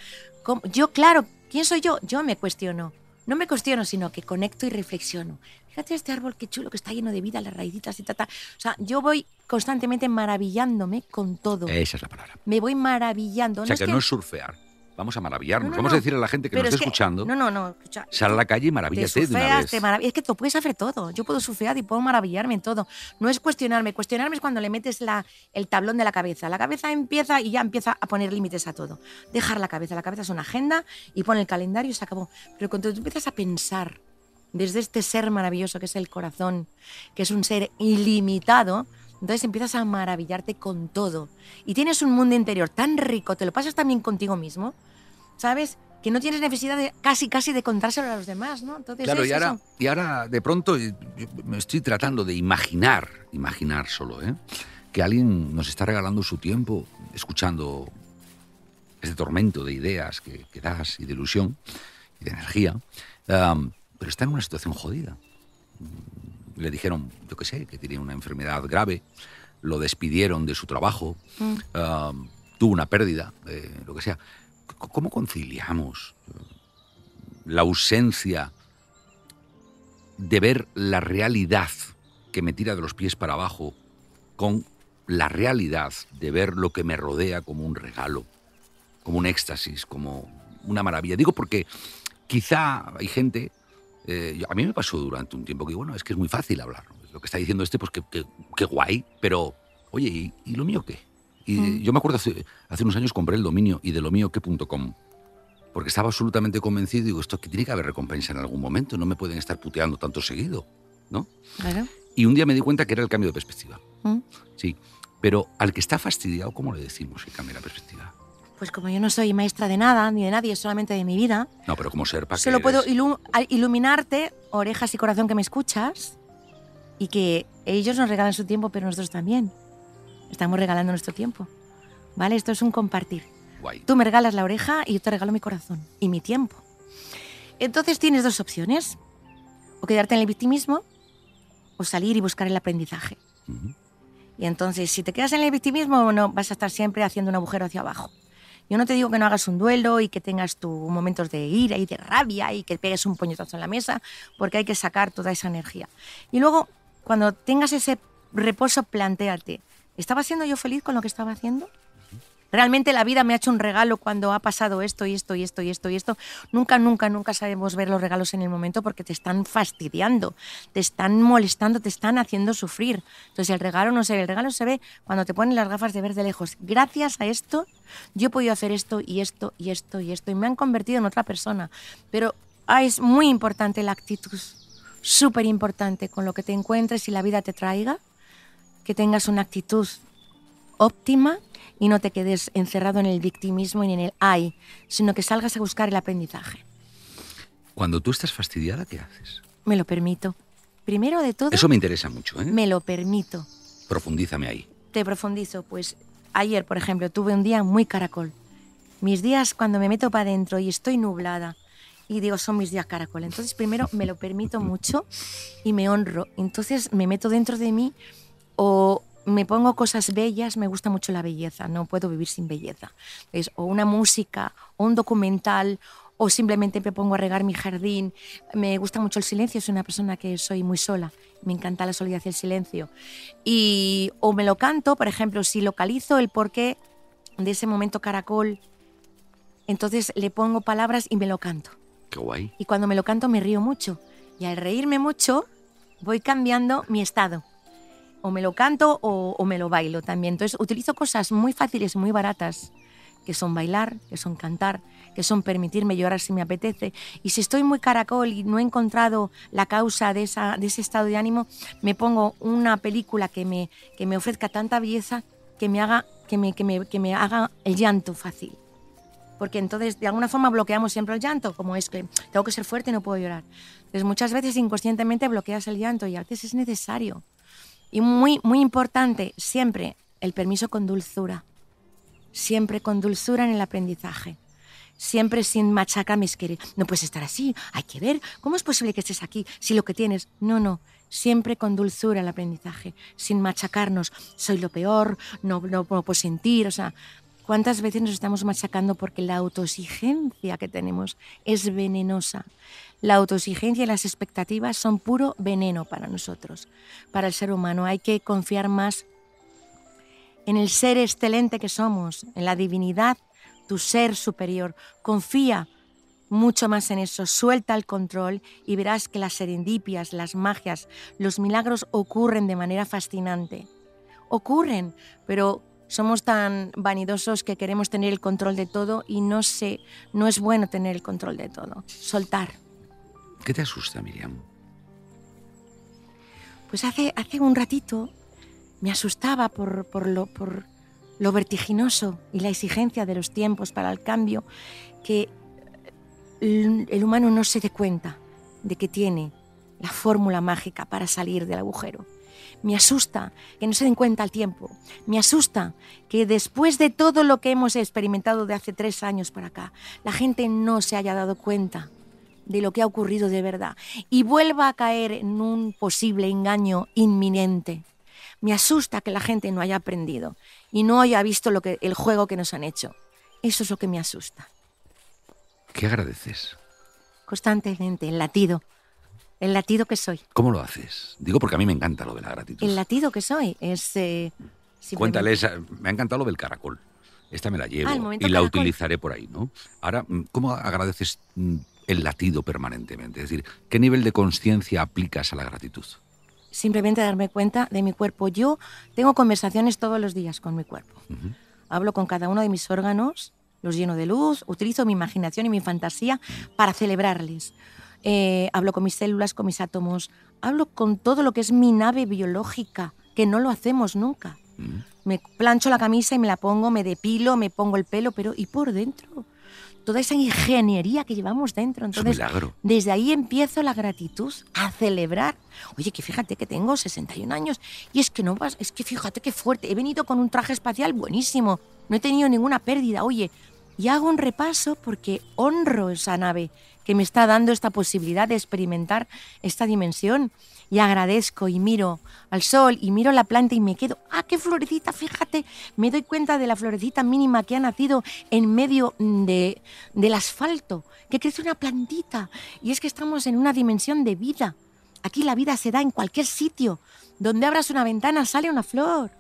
Como- Yo, claro, ¿Quién soy yo? Yo me cuestiono. No me cuestiono, sino que conecto y reflexiono. Fíjate este árbol, qué chulo, que está lleno de vida, las raícitas y ta, ta. O sea, yo voy constantemente maravillándome con todo. Esa es la palabra. Me voy maravillando. O sea, es que, no es surfear. Vamos a maravillarnos. No, no, Vamos a decir a la gente que nos es está escuchando. No, no, no. escucha, Sal a la calle y te maravíllate de una vez. te marav- Es que tú puedes hacer todo. Yo puedo surfear y puedo maravillarme en todo. No es cuestionarme. Cuestionarme es cuando le metes la, el tablón de la cabeza. La cabeza empieza y ya empieza a poner límites a todo. Dejar la cabeza. La cabeza es una agenda y pone el calendario y se acabó. Pero cuando tú empiezas a pensar desde este ser maravilloso que es el corazón, que es un ser ilimitado, entonces empiezas a maravillarte con todo. Y tienes un mundo interior tan rico, te lo pasas también contigo mismo, ¿sabes? Que no tienes necesidad de casi, casi de contárselo a los demás, ¿no? Entonces Claro, es y ahora, eso. y ahora de pronto eh, yo me estoy tratando de imaginar, imaginar solo, ¿eh? que alguien nos está regalando su tiempo escuchando ese tormento de ideas que, que das y de ilusión y de energía, pero está en una situación jodida. Le dijeron, yo qué sé, que tenía una enfermedad grave, lo despidieron de su trabajo, Mm. am, tuvo una pérdida, eh, lo que sea. ¿Cómo conciliamos eh, la ausencia de ver la realidad que me tira de los pies para abajo con la realidad de ver lo que me rodea como un regalo, como un éxtasis, como una maravilla. Digo porque quizá hay gente, eh, a mí me pasó durante un tiempo que, bueno, es que es muy fácil hablar. ¿no? Lo que está diciendo este, pues qué que, que guay, pero, oye, ¿y, y lo mío qué? Y Mm. yo me acuerdo hace, hace unos años compré el dominio y de lo mío qué.com porque estaba absolutamente convencido y digo, esto que tiene que haber recompensa en algún momento, no me pueden estar puteando tanto seguido, ¿no? Claro. Y un día me di cuenta que era el cambio de perspectiva. Mm. Sí, pero al que está fastidiado, ¿cómo le decimos que cambie la perspectiva? Pues como yo no soy maestra de nada, ni de nadie, solamente de mi vida, No, pero como ser para solo puedo ilu- iluminarte, orejas y corazón que me escuchas, y que ellos nos regalan su tiempo, pero nosotros también. Estamos regalando nuestro tiempo. ¿Vale? Esto es un compartir. Guay. Tú me regalas la oreja y yo te regalo mi corazón y mi tiempo. Entonces tienes dos opciones. O quedarte en el victimismo o salir y buscar el aprendizaje. Ujú. Y entonces, si te quedas en el victimismo, no, vas a estar siempre haciendo un agujero hacia abajo. Yo no te digo que no hagas un duelo y que tengas tus momentos de ira y de rabia y que pegues un puñetazo en la mesa, porque hay que sacar toda esa energía. Y luego, cuando tengas ese reposo, plantéate, ¿estaba siendo yo feliz con lo que estaba haciendo? Realmente la vida me ha hecho un regalo cuando ha pasado esto y esto y esto y esto y esto. Nunca, nunca, nunca sabemos ver los regalos en el momento porque te están fastidiando, te están molestando, te están haciendo sufrir. Entonces el regalo no se ve, el regalo se ve cuando te ponen las gafas de ver de lejos. Gracias a esto yo he podido hacer esto y esto y esto y esto y me han convertido en otra persona. Pero ah, es muy importante la actitud, súper importante con lo que te encuentres y la vida te traiga, que tengas una actitud óptima y no te quedes encerrado en el victimismo ni en el ay, sino que salgas a buscar el aprendizaje. Cuando tú estás fastidiada, ¿qué haces? Me lo permito. Primero de todo, Eso me interesa mucho, ¿eh? me lo permito. Profundízame ahí. Te profundizo. Pues ayer, por ejemplo, tuve un día muy caracol. Mis días cuando me meto para adentro y estoy nublada y digo, son mis días caracol. Entonces, primero me lo permito [laughs] mucho y me honro. Entonces, me meto dentro de mí o me pongo cosas bellas, me gusta mucho la belleza, no puedo vivir sin belleza. Es o una música, o un documental, o simplemente me pongo a regar mi jardín. Me gusta mucho el silencio, soy una persona que soy muy sola, me encanta la soledad y el silencio. Y o me lo canto, por ejemplo, si localizo el porqué de ese momento caracol, entonces le pongo palabras y me lo canto. Qué guay. Y cuando me lo canto me río mucho. Y al reírme mucho voy cambiando mi estado. O me lo canto o, me lo bailo también. Entonces utilizo cosas muy fáciles, muy baratas, que son bailar, que son cantar, que son permitirme llorar si me apetece. Y si estoy muy caracol y no he encontrado la causa de, esa, de ese estado de ánimo, me pongo una película que me, que me ofrezca tanta belleza que me haga, que me, que me, que me haga el llanto fácil porque entonces de alguna forma bloqueamos siempre el llanto, como es que tengo que ser fuerte y no puedo llorar. Entonces muchas veces inconscientemente bloqueas el llanto y a veces es necesario. Y muy, muy importante, siempre el permiso con dulzura. Siempre con dulzura en el aprendizaje. Siempre sin machacarme, que no puedes estar así, hay que ver, ¿cómo es posible que estés aquí si lo que tienes? No, no, siempre con dulzura el aprendizaje, sin machacarnos, soy lo peor, no, no, no puedo sentir, o sea, ¿Cuántas veces nos estamos machacando porque la autoexigencia que tenemos es venenosa? La autoexigencia y las expectativas son puro veneno para nosotros, para el ser humano. Hay que confiar más en el ser excelente que somos, en la divinidad, tu ser superior. Confía mucho más en eso, suelta el control y verás que las serendipias, las magias, los milagros ocurren de manera fascinante. Ocurren, pero somos tan vanidosos que queremos tener el control de todo y no sé, no es bueno tener el control de todo. Soltar. ¿Qué te asusta, Miriam? Pues hace, hace un ratito me asustaba por, por, lo, por lo vertiginoso y la exigencia de los tiempos para el cambio que el, el humano no se dé cuenta de que tiene la fórmula mágica para salir del agujero. Me asusta que no se den cuenta al tiempo. Me asusta que después de todo lo que hemos experimentado de hace tres años para acá, la gente no se haya dado cuenta de lo que ha ocurrido de verdad y vuelva a caer en un posible engaño inminente. Me asusta que la gente no haya aprendido y no haya visto lo que, el juego que nos han hecho. Eso es lo que me asusta. ¿Qué agradeces? Constantemente, el latido el latido que soy. ¿Cómo lo haces? Digo porque a mí me encanta lo de la gratitud. El latido que soy es... Eh, Cuéntale, me ha encantado lo del caracol. Esta me la llevo ah, y la utilizaré por ahí, ¿no? Ahora, mm, ¿cómo agradeces mm, el latido permanentemente? Es decir, ¿qué nivel de conciencia aplicas a la gratitud? Simplemente darme cuenta de mi cuerpo. Yo tengo conversaciones todos los días con mi cuerpo. Hablo con cada uno de mis órganos, los lleno de luz, utilizo mi imaginación y mi fantasía para celebrarles. Eh, hablo con mis células, con mis átomos, hablo con todo lo que es mi nave biológica, que no lo hacemos nunca. Me plancho la camisa y me la pongo, me depilo, me pongo el pelo, pero ¿y por dentro? Toda esa ingeniería que llevamos dentro. Entonces, desde ahí empiezo la gratitud a celebrar. Oye, que fíjate que tengo 61 años y es que no vas, es que fíjate qué fuerte. He venido con un traje espacial buenísimo. No he tenido ninguna pérdida. Oye, y hago un repaso porque honro esa nave que me está dando esta posibilidad de experimentar esta dimensión. Y agradezco y miro al sol y miro la planta y me quedo, ah, qué florecita, fíjate, me doy cuenta de la florecita mínima que ha nacido en medio de, del asfalto, que crece una plantita. Y es que estamos en una dimensión de vida. Aquí la vida se da en cualquier sitio. Donde abras una ventana sale una flor.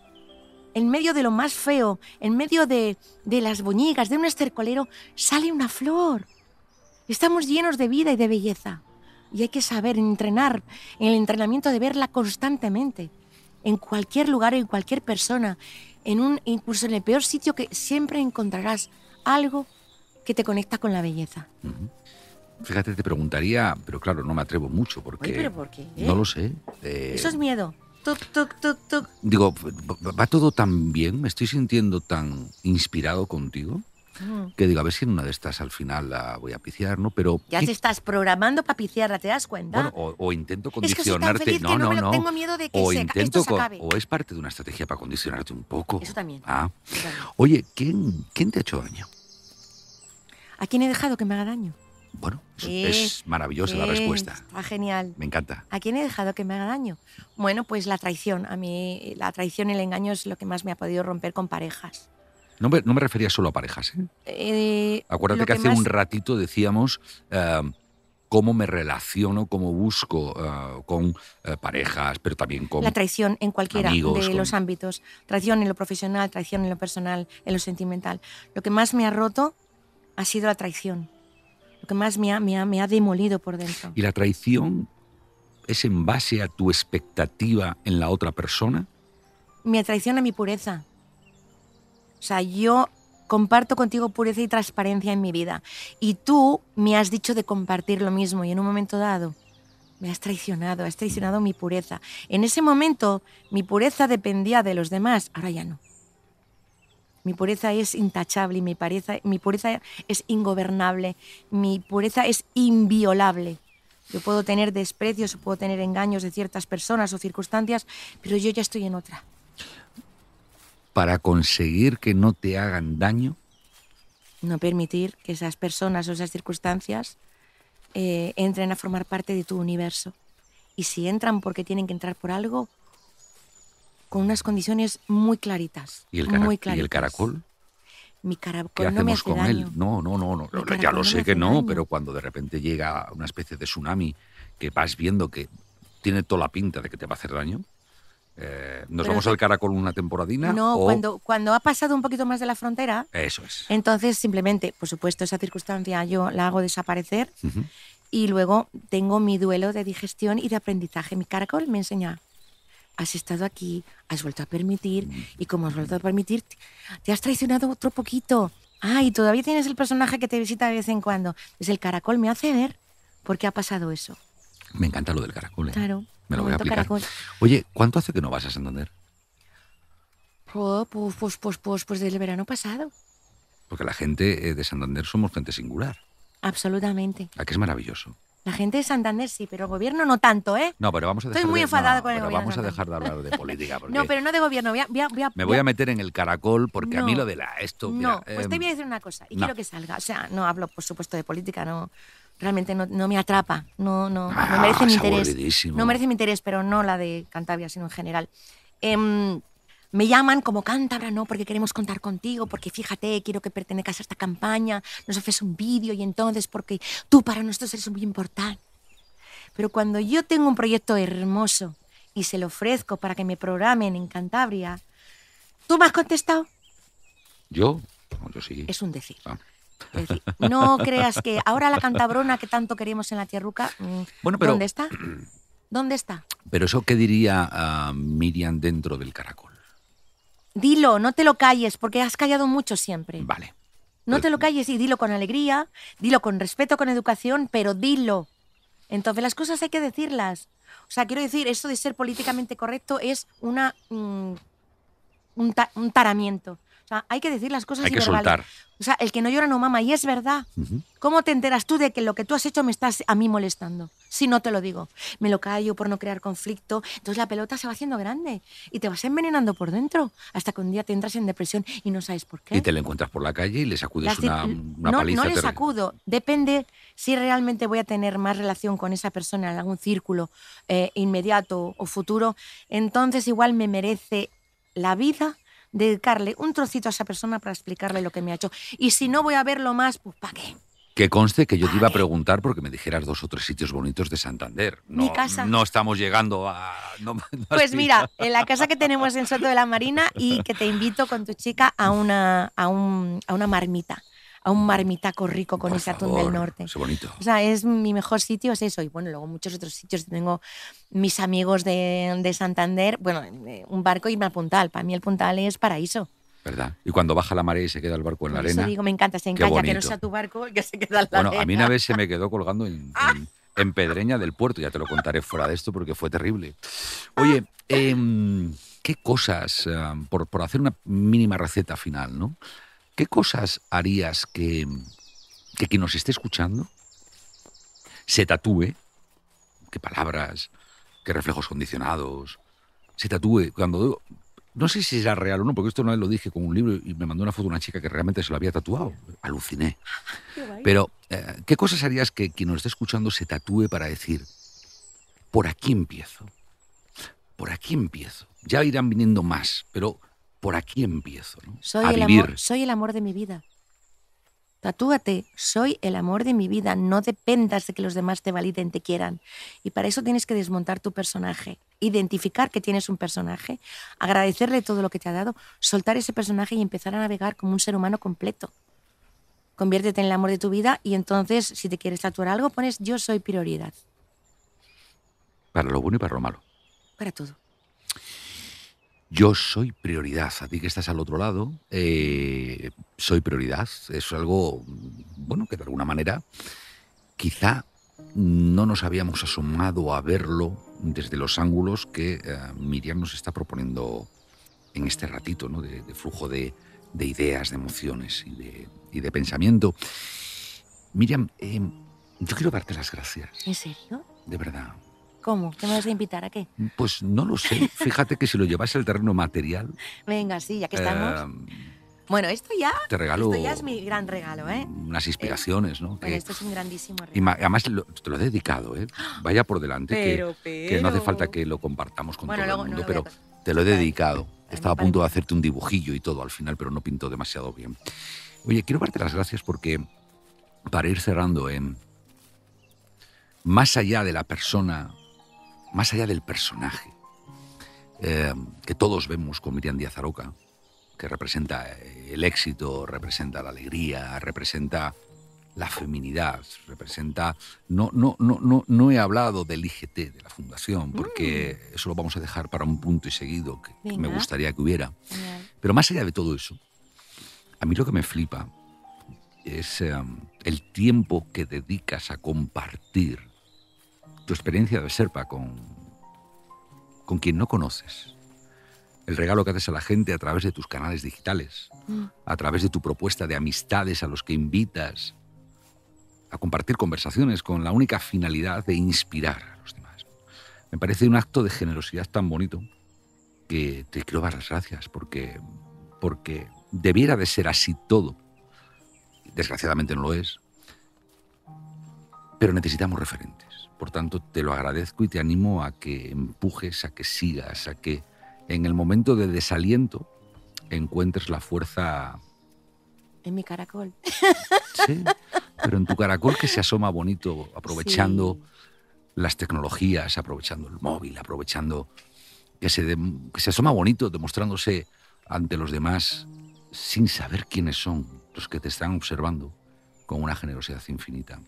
En medio de lo más feo, en medio de, de las boñigas, de un estercolero, sale una flor. Estamos llenos de vida y de belleza. Y hay que saber entrenar, en el entrenamiento de verla constantemente, en cualquier lugar, en cualquier persona, en un, incluso en el peor sitio que siempre encontrarás algo que te conecta con la belleza. Fíjate, te preguntaría, pero claro, no me atrevo mucho porque... ¿pero por qué? No lo sé. Eh, Eso es miedo. Tuc, tuc, tuc, Digo, va todo tan bien, me estoy sintiendo tan inspirado contigo que digo, a ver si en una de estas al final la voy a piciar, ¿no? Pero... Ya te estás programando para piciarla, ¿te das cuenta? Bueno, o, intento condicionarte... no, no, no, Tengo miedo de que, o se, intento esto se acabe. O es parte de una estrategia para condicionarte un poco. Eso también. Ah. Oye, ¿quién, ¿quién te ha hecho daño? ¿A quién he dejado que me haga daño? Bueno, es maravillosa la respuesta. Está genial. Me encanta. ¿A quién he dejado que me haga daño? Bueno, pues la traición. A mí la traición y el engaño es lo que más me ha podido romper con parejas. No me, no me refería solo a parejas. ¿eh? eh Acuérdate que, hace un ratito decíamos eh, cómo me relaciono, cómo busco eh, con parejas, pero también con. La traición en cualquiera de los ámbitos. Traición en lo profesional, traición en lo personal, en lo sentimental. Lo que más me ha roto ha sido la traición. Lo que más me ha, me ha, me ha demolido por dentro. ¿Y la traición es en base a tu expectativa en la otra persona? Mi traición a mi pureza o sea, yo comparto contigo pureza y transparencia en mi vida. Y tú me has dicho de compartir lo mismo y en un momento dado me has traicionado, has traicionado mi pureza. En ese momento mi pureza dependía de los demás, ahora ya no. Mi pureza es intachable y mi, mi pureza es ingobernable, mi pureza es inviolable. Yo puedo tener desprecios puedo tener engaños de ciertas personas o circunstancias, pero yo ya estoy en otra para conseguir que no te hagan daño? No permitir que esas personas o esas circunstancias eh, entren a formar parte de tu universo. Y si entran porque tienen que entrar por algo, con unas condiciones muy claritas. ¿Y el, muy ¿y el caracol? Mi ¿Qué no me hacemos hace con daño. él? No, no, no, no. Ya lo no sé que no, daño. pero cuando de repente llega una especie de tsunami que vas viendo que tiene toda la pinta de que te va a hacer daño, eh, ¿nos Pero vamos al caracol una temporadina? No, o- cuando, cuando ha pasado un poquito más de la frontera, Eso es. entonces simplemente, por supuesto, esa circunstancia yo la hago desaparecer y luego tengo mi duelo de digestión y de aprendizaje. Mi caracol me enseña, has estado aquí, has vuelto a permitir y como has vuelto a permitir, te- te has traicionado otro poquito. Ah, y todavía tienes el personaje que te visita de vez en cuando. Pues el caracol me hace ver por qué ha pasado eso. Me encanta lo del caracol. ¿eh? Claro. Me lo voy a aplicar. caracol. Oye, ¿cuánto hace que no vas a Santander? Oh, pues, pues, pues, pues, pues del verano pasado. Porque la gente eh, de Santander somos gente singular. Absolutamente. ¿A que es maravilloso? La gente de Santander sí, pero el gobierno no tanto, ¿eh? No, pero vamos a Estoy dejar muy de, enfadada no, con el pero gobierno vamos a de dejar de hablar de [laughs] política. No, pero no de gobierno. Voy a, voy a- voy a- me voy a- meter en el caracol porque a mí No. lo de la esto. No, mira, pues te em, voy a decir una cosa y no. quiero que salga. O sea, no hablo, por supuesto, de política, no. Realmente no, no me atrapa, no, no, Ah, no merece mi interés. No merece mi interés, pero no la de Cantabria, sino en general. Em, me llaman como cántabra, ¿no? Porque queremos contar contigo, porque fíjate, quiero que pertenezcas a esta campaña, nos haces un vídeo y entonces porque tú para nosotros eres muy importante. Pero cuando yo tengo un proyecto hermoso y se lo ofrezco para que me programen en Cantabria, ¿tú me has contestado? ¿Yo? No, yo sí. Es un decir. Ah. Es decir, no creas que ahora la cantabrona que tanto queremos en la tierruca, mm, Bueno, pero- ¿dónde está? ¿Dónde está? Pero eso, ¿qué diría ah, Miriam dentro del caracol? Dilo, no te lo calles, porque has callado mucho siempre. Vale. No Pues- te lo calles y dilo con alegría, dilo con respeto, con educación, pero dilo. Entonces las cosas hay que decirlas. O sea, quiero decir, esto de ser políticamente correcto es una mm, un, ta- un taramiento. Sea, hay que decir las cosas Hay y que soltar. O sea, el que no llora no mama, y es verdad. ¿Cómo te enteras tú de que lo que tú has hecho me estás a mí molestando? Si no te lo digo. Me lo callo por no crear conflicto. Entonces la pelota se va haciendo grande y te vas envenenando por dentro hasta que un día te entras en depresión y no sabes por qué. Y te lo encuentras por la calle y le sacudes una, una no, paliza. no le sacudo. Depende si realmente voy a tener más relación con esa persona en algún círculo eh, inmediato o futuro. Entonces igual me merece la vida dedicarle un trocito a esa persona para explicarle lo que me ha hecho. Y si no voy a verlo más, pues ¿para qué? Que conste que yo te iba a preguntar porque me dijeras dos o tres sitios bonitos de Santander. No, Mi casa. No estamos llegando a... no- no has Pues mira, en la casa que tenemos en Soto de la Marina y que te invito con tu chica a una, a un- a una marmita, a un marmitaco rico con Por ese atún favor, del norte. Es bonito. O sea, es mi mejor sitio, es eso. Y bueno, luego muchos otros sitios. Tengo mis amigos de, de Santander, bueno, eh, un barco y al Puntal. Para mí el Puntal es paraíso. ¿Verdad? Y cuando baja la marea y se queda el barco en la Por eso arena. digo, me encanta, se encalla, que no sea tu barco el que se queda en la Bueno, a mí arena. una vez se me quedó colgando en, [laughs] en- en Pedreña del puerto, ya te lo contaré fuera de esto porque fue terrible. Oye, em, ¿qué cosas, ah, por, por hacer una mínima receta final, ¿no? ¿Qué cosas harías que, que quien nos esté escuchando se tatúe? ¿Qué palabras? ¿Qué reflejos condicionados? Se tatúe cuando... No sé si será real o no, porque esto una vez lo dije con un libro y me mandó una foto una chica que realmente se lo había tatuado. Aluciné. Pero, eh, ¿qué cosas harías que quien nos esté escuchando se tatúe para decir, por aquí empiezo? Por aquí empiezo. Ya irán viniendo más, pero por aquí empiezo. ¿no? Soy a el, vivir. amor, soy el amor de mi vida. Tatúate, soy el amor de mi vida. No dependas de que los demás te validen, te quieran. Y para eso tienes que desmontar tu personaje, identificar que tienes un personaje, agradecerle todo lo que te ha dado, soltar ese personaje y empezar a navegar como un ser humano completo. Conviértete en el amor de tu vida y entonces, si te quieres tatuar algo, pones yo soy prioridad. Para lo bueno y para lo malo. Para todo. Yo soy prioridad. A ti que estás al otro lado, eh, soy prioridad. Es algo, bueno, que de alguna manera quizá no nos habíamos asomado a verlo desde los ángulos que eh, Miriam nos está proponiendo en este ratito, ¿no? De, de flujo de, de ideas, de emociones y de, y de pensamiento. Miriam, eh, yo quiero darte las gracias, ¿En serio? de verdad. ¿Cómo? ¿Qué me vas a invitar a qué? Pues no lo sé. Fíjate que si lo llevas al terreno material, [laughs] Venga, sí, ya que estamos. eh, bueno, esto ya, te regalo esto ya es mi gran regalo, ¿eh? unas inspiraciones, ¿no? Bueno, Que- esto es un grandísimo regalo. y además lo- te lo he dedicado, ¿eh? [gasps] Vaya por delante, que- Pero, que, no hace pero- falta que lo compartamos con Bueno, todo luego el no mundo, voy pero a Te lo he dedicado. Ay, Estaba a punto de hacerte un dibujillo y todo al final, pero no pintó demasiado bien. Oye, quiero darte las gracias porque, para ir cerrando, em, más allá de la persona, más allá del personaje, em, que todos vemos con Miriam Díaz Aroca, que representa eh, el éxito, representa la alegría, representa la feminidad, representa... No, no, no, no, no he hablado del IGT, de la fundación, porque eso lo vamos a dejar para un punto y seguido que, me gustaría que hubiera. Pero más allá de todo eso, a mí lo que me flipa es eh, el tiempo que dedicas a compartir tu experiencia de Serpa con, con quien no conoces. El regalo que haces a la gente a través de tus canales digitales, a través de tu propuesta de amistades a los que invitas a compartir conversaciones con la única finalidad de inspirar a los demás. Me parece un acto de generosidad tan bonito que te quiero dar las gracias porque, porque debiera de ser así todo. Desgraciadamente no lo es. Pero necesitamos referentes. Por tanto, te lo agradezco y te animo a que empujes, a que sigas, a que en el momento de desaliento encuentres la fuerza, En mi caracol. [laughs] sí, pero en tu caracol que se asoma bonito, aprovechando las tecnologías, aprovechando el móvil, aprovechando que se, dem- que se asoma bonito, demostrándose ante los demás sin saber quiénes son los que te están observando con una generosidad infinita.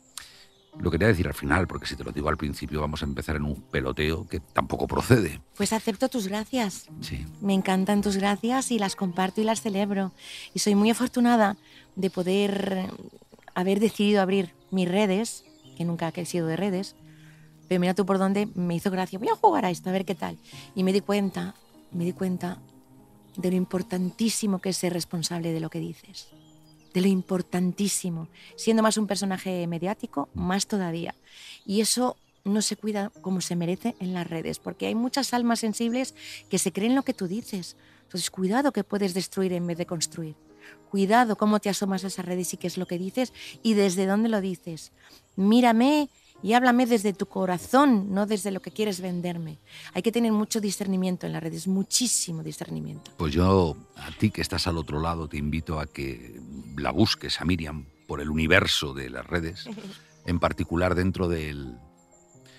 Lo quería decir al final, porque si te lo digo al principio vamos a empezar en un peloteo que tampoco procede. Pues acepto tus gracias. Sí, Me encantan tus gracias y las comparto y las celebro. Y soy muy afortunada de poder haber decidido abrir mis redes, que nunca he sido de redes, pero mira tú por dónde me hizo gracia. Voy a jugar a esto, a ver qué tal. Y me di cuenta, me di cuenta de lo importantísimo que es ser responsable de lo que dices. De lo importantísimo. Siendo más un personaje mediático, más todavía. Y eso no se cuida como se merece en las redes, porque hay muchas almas sensibles que se creen lo que tú dices. Entonces, cuidado que puedes destruir en vez de construir. Cuidado cómo te asomas a esas redes y qué es lo que dices y desde dónde lo dices. Mírame y háblame desde tu corazón, no desde lo que quieres venderme. Hay que tener mucho discernimiento en las redes, muchísimo discernimiento. Pues yo, a ti que estás al otro lado, te invito a que la busques a Miriam por el universo de las redes, [laughs] en particular dentro del,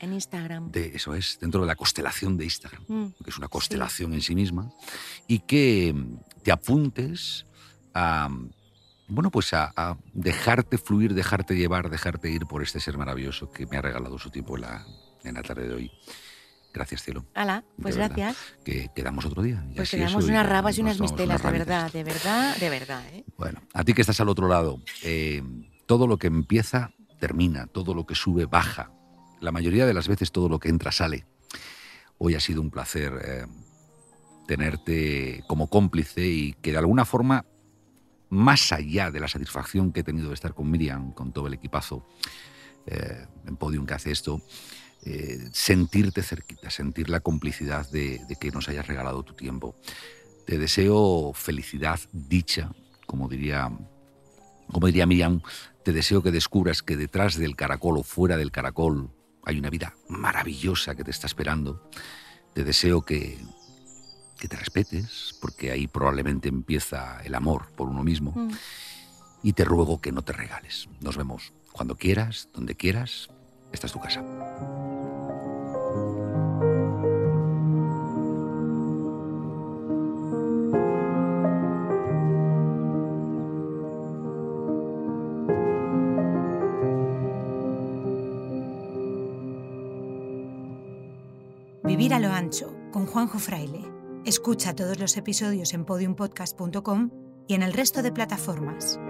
En Instagram. de eso es, dentro de la constelación de Instagram, Mm, que es una constelación en sí misma, y que mm, te apuntes a, bueno, pues a, a dejarte fluir, dejarte llevar, dejarte ir por este ser maravilloso que me ha regalado su tiempo en la, en la tarde de hoy. Gracias, cielo. Ala, pues verdad. gracias. Que quedamos otro día. y Pues quedamos eso, unas rabas y unas mistelas, de verdad, de verdad, de verdad. ¿eh? Bueno, a ti que estás al otro lado, eh, todo lo que empieza, termina, todo lo que sube, baja. La mayoría de las veces todo lo que entra, sale. Hoy ha sido un placer eh, tenerte como cómplice y que de alguna forma, más allá de la satisfacción que he tenido de estar con Miriam, con todo el equipazo en Podium que hace esto, eh, sentirte cerquita, sentir la complicidad de, de que nos hayas regalado tu tiempo. Te deseo felicidad, dicha, como diría, como diría Miriam, te deseo que descubras que detrás del caracol o fuera del caracol hay una vida maravillosa que te está esperando. Te deseo que, que te respetes, porque ahí probablemente empieza el amor por uno mismo. Mm. Y te ruego que no te regales. Nos vemos cuando quieras, donde quieras. Esta es tu casa. Vivir a lo ancho con Juanjo Fraile. Escucha todos los episodios en podiumpodcast.com y en el resto de plataformas.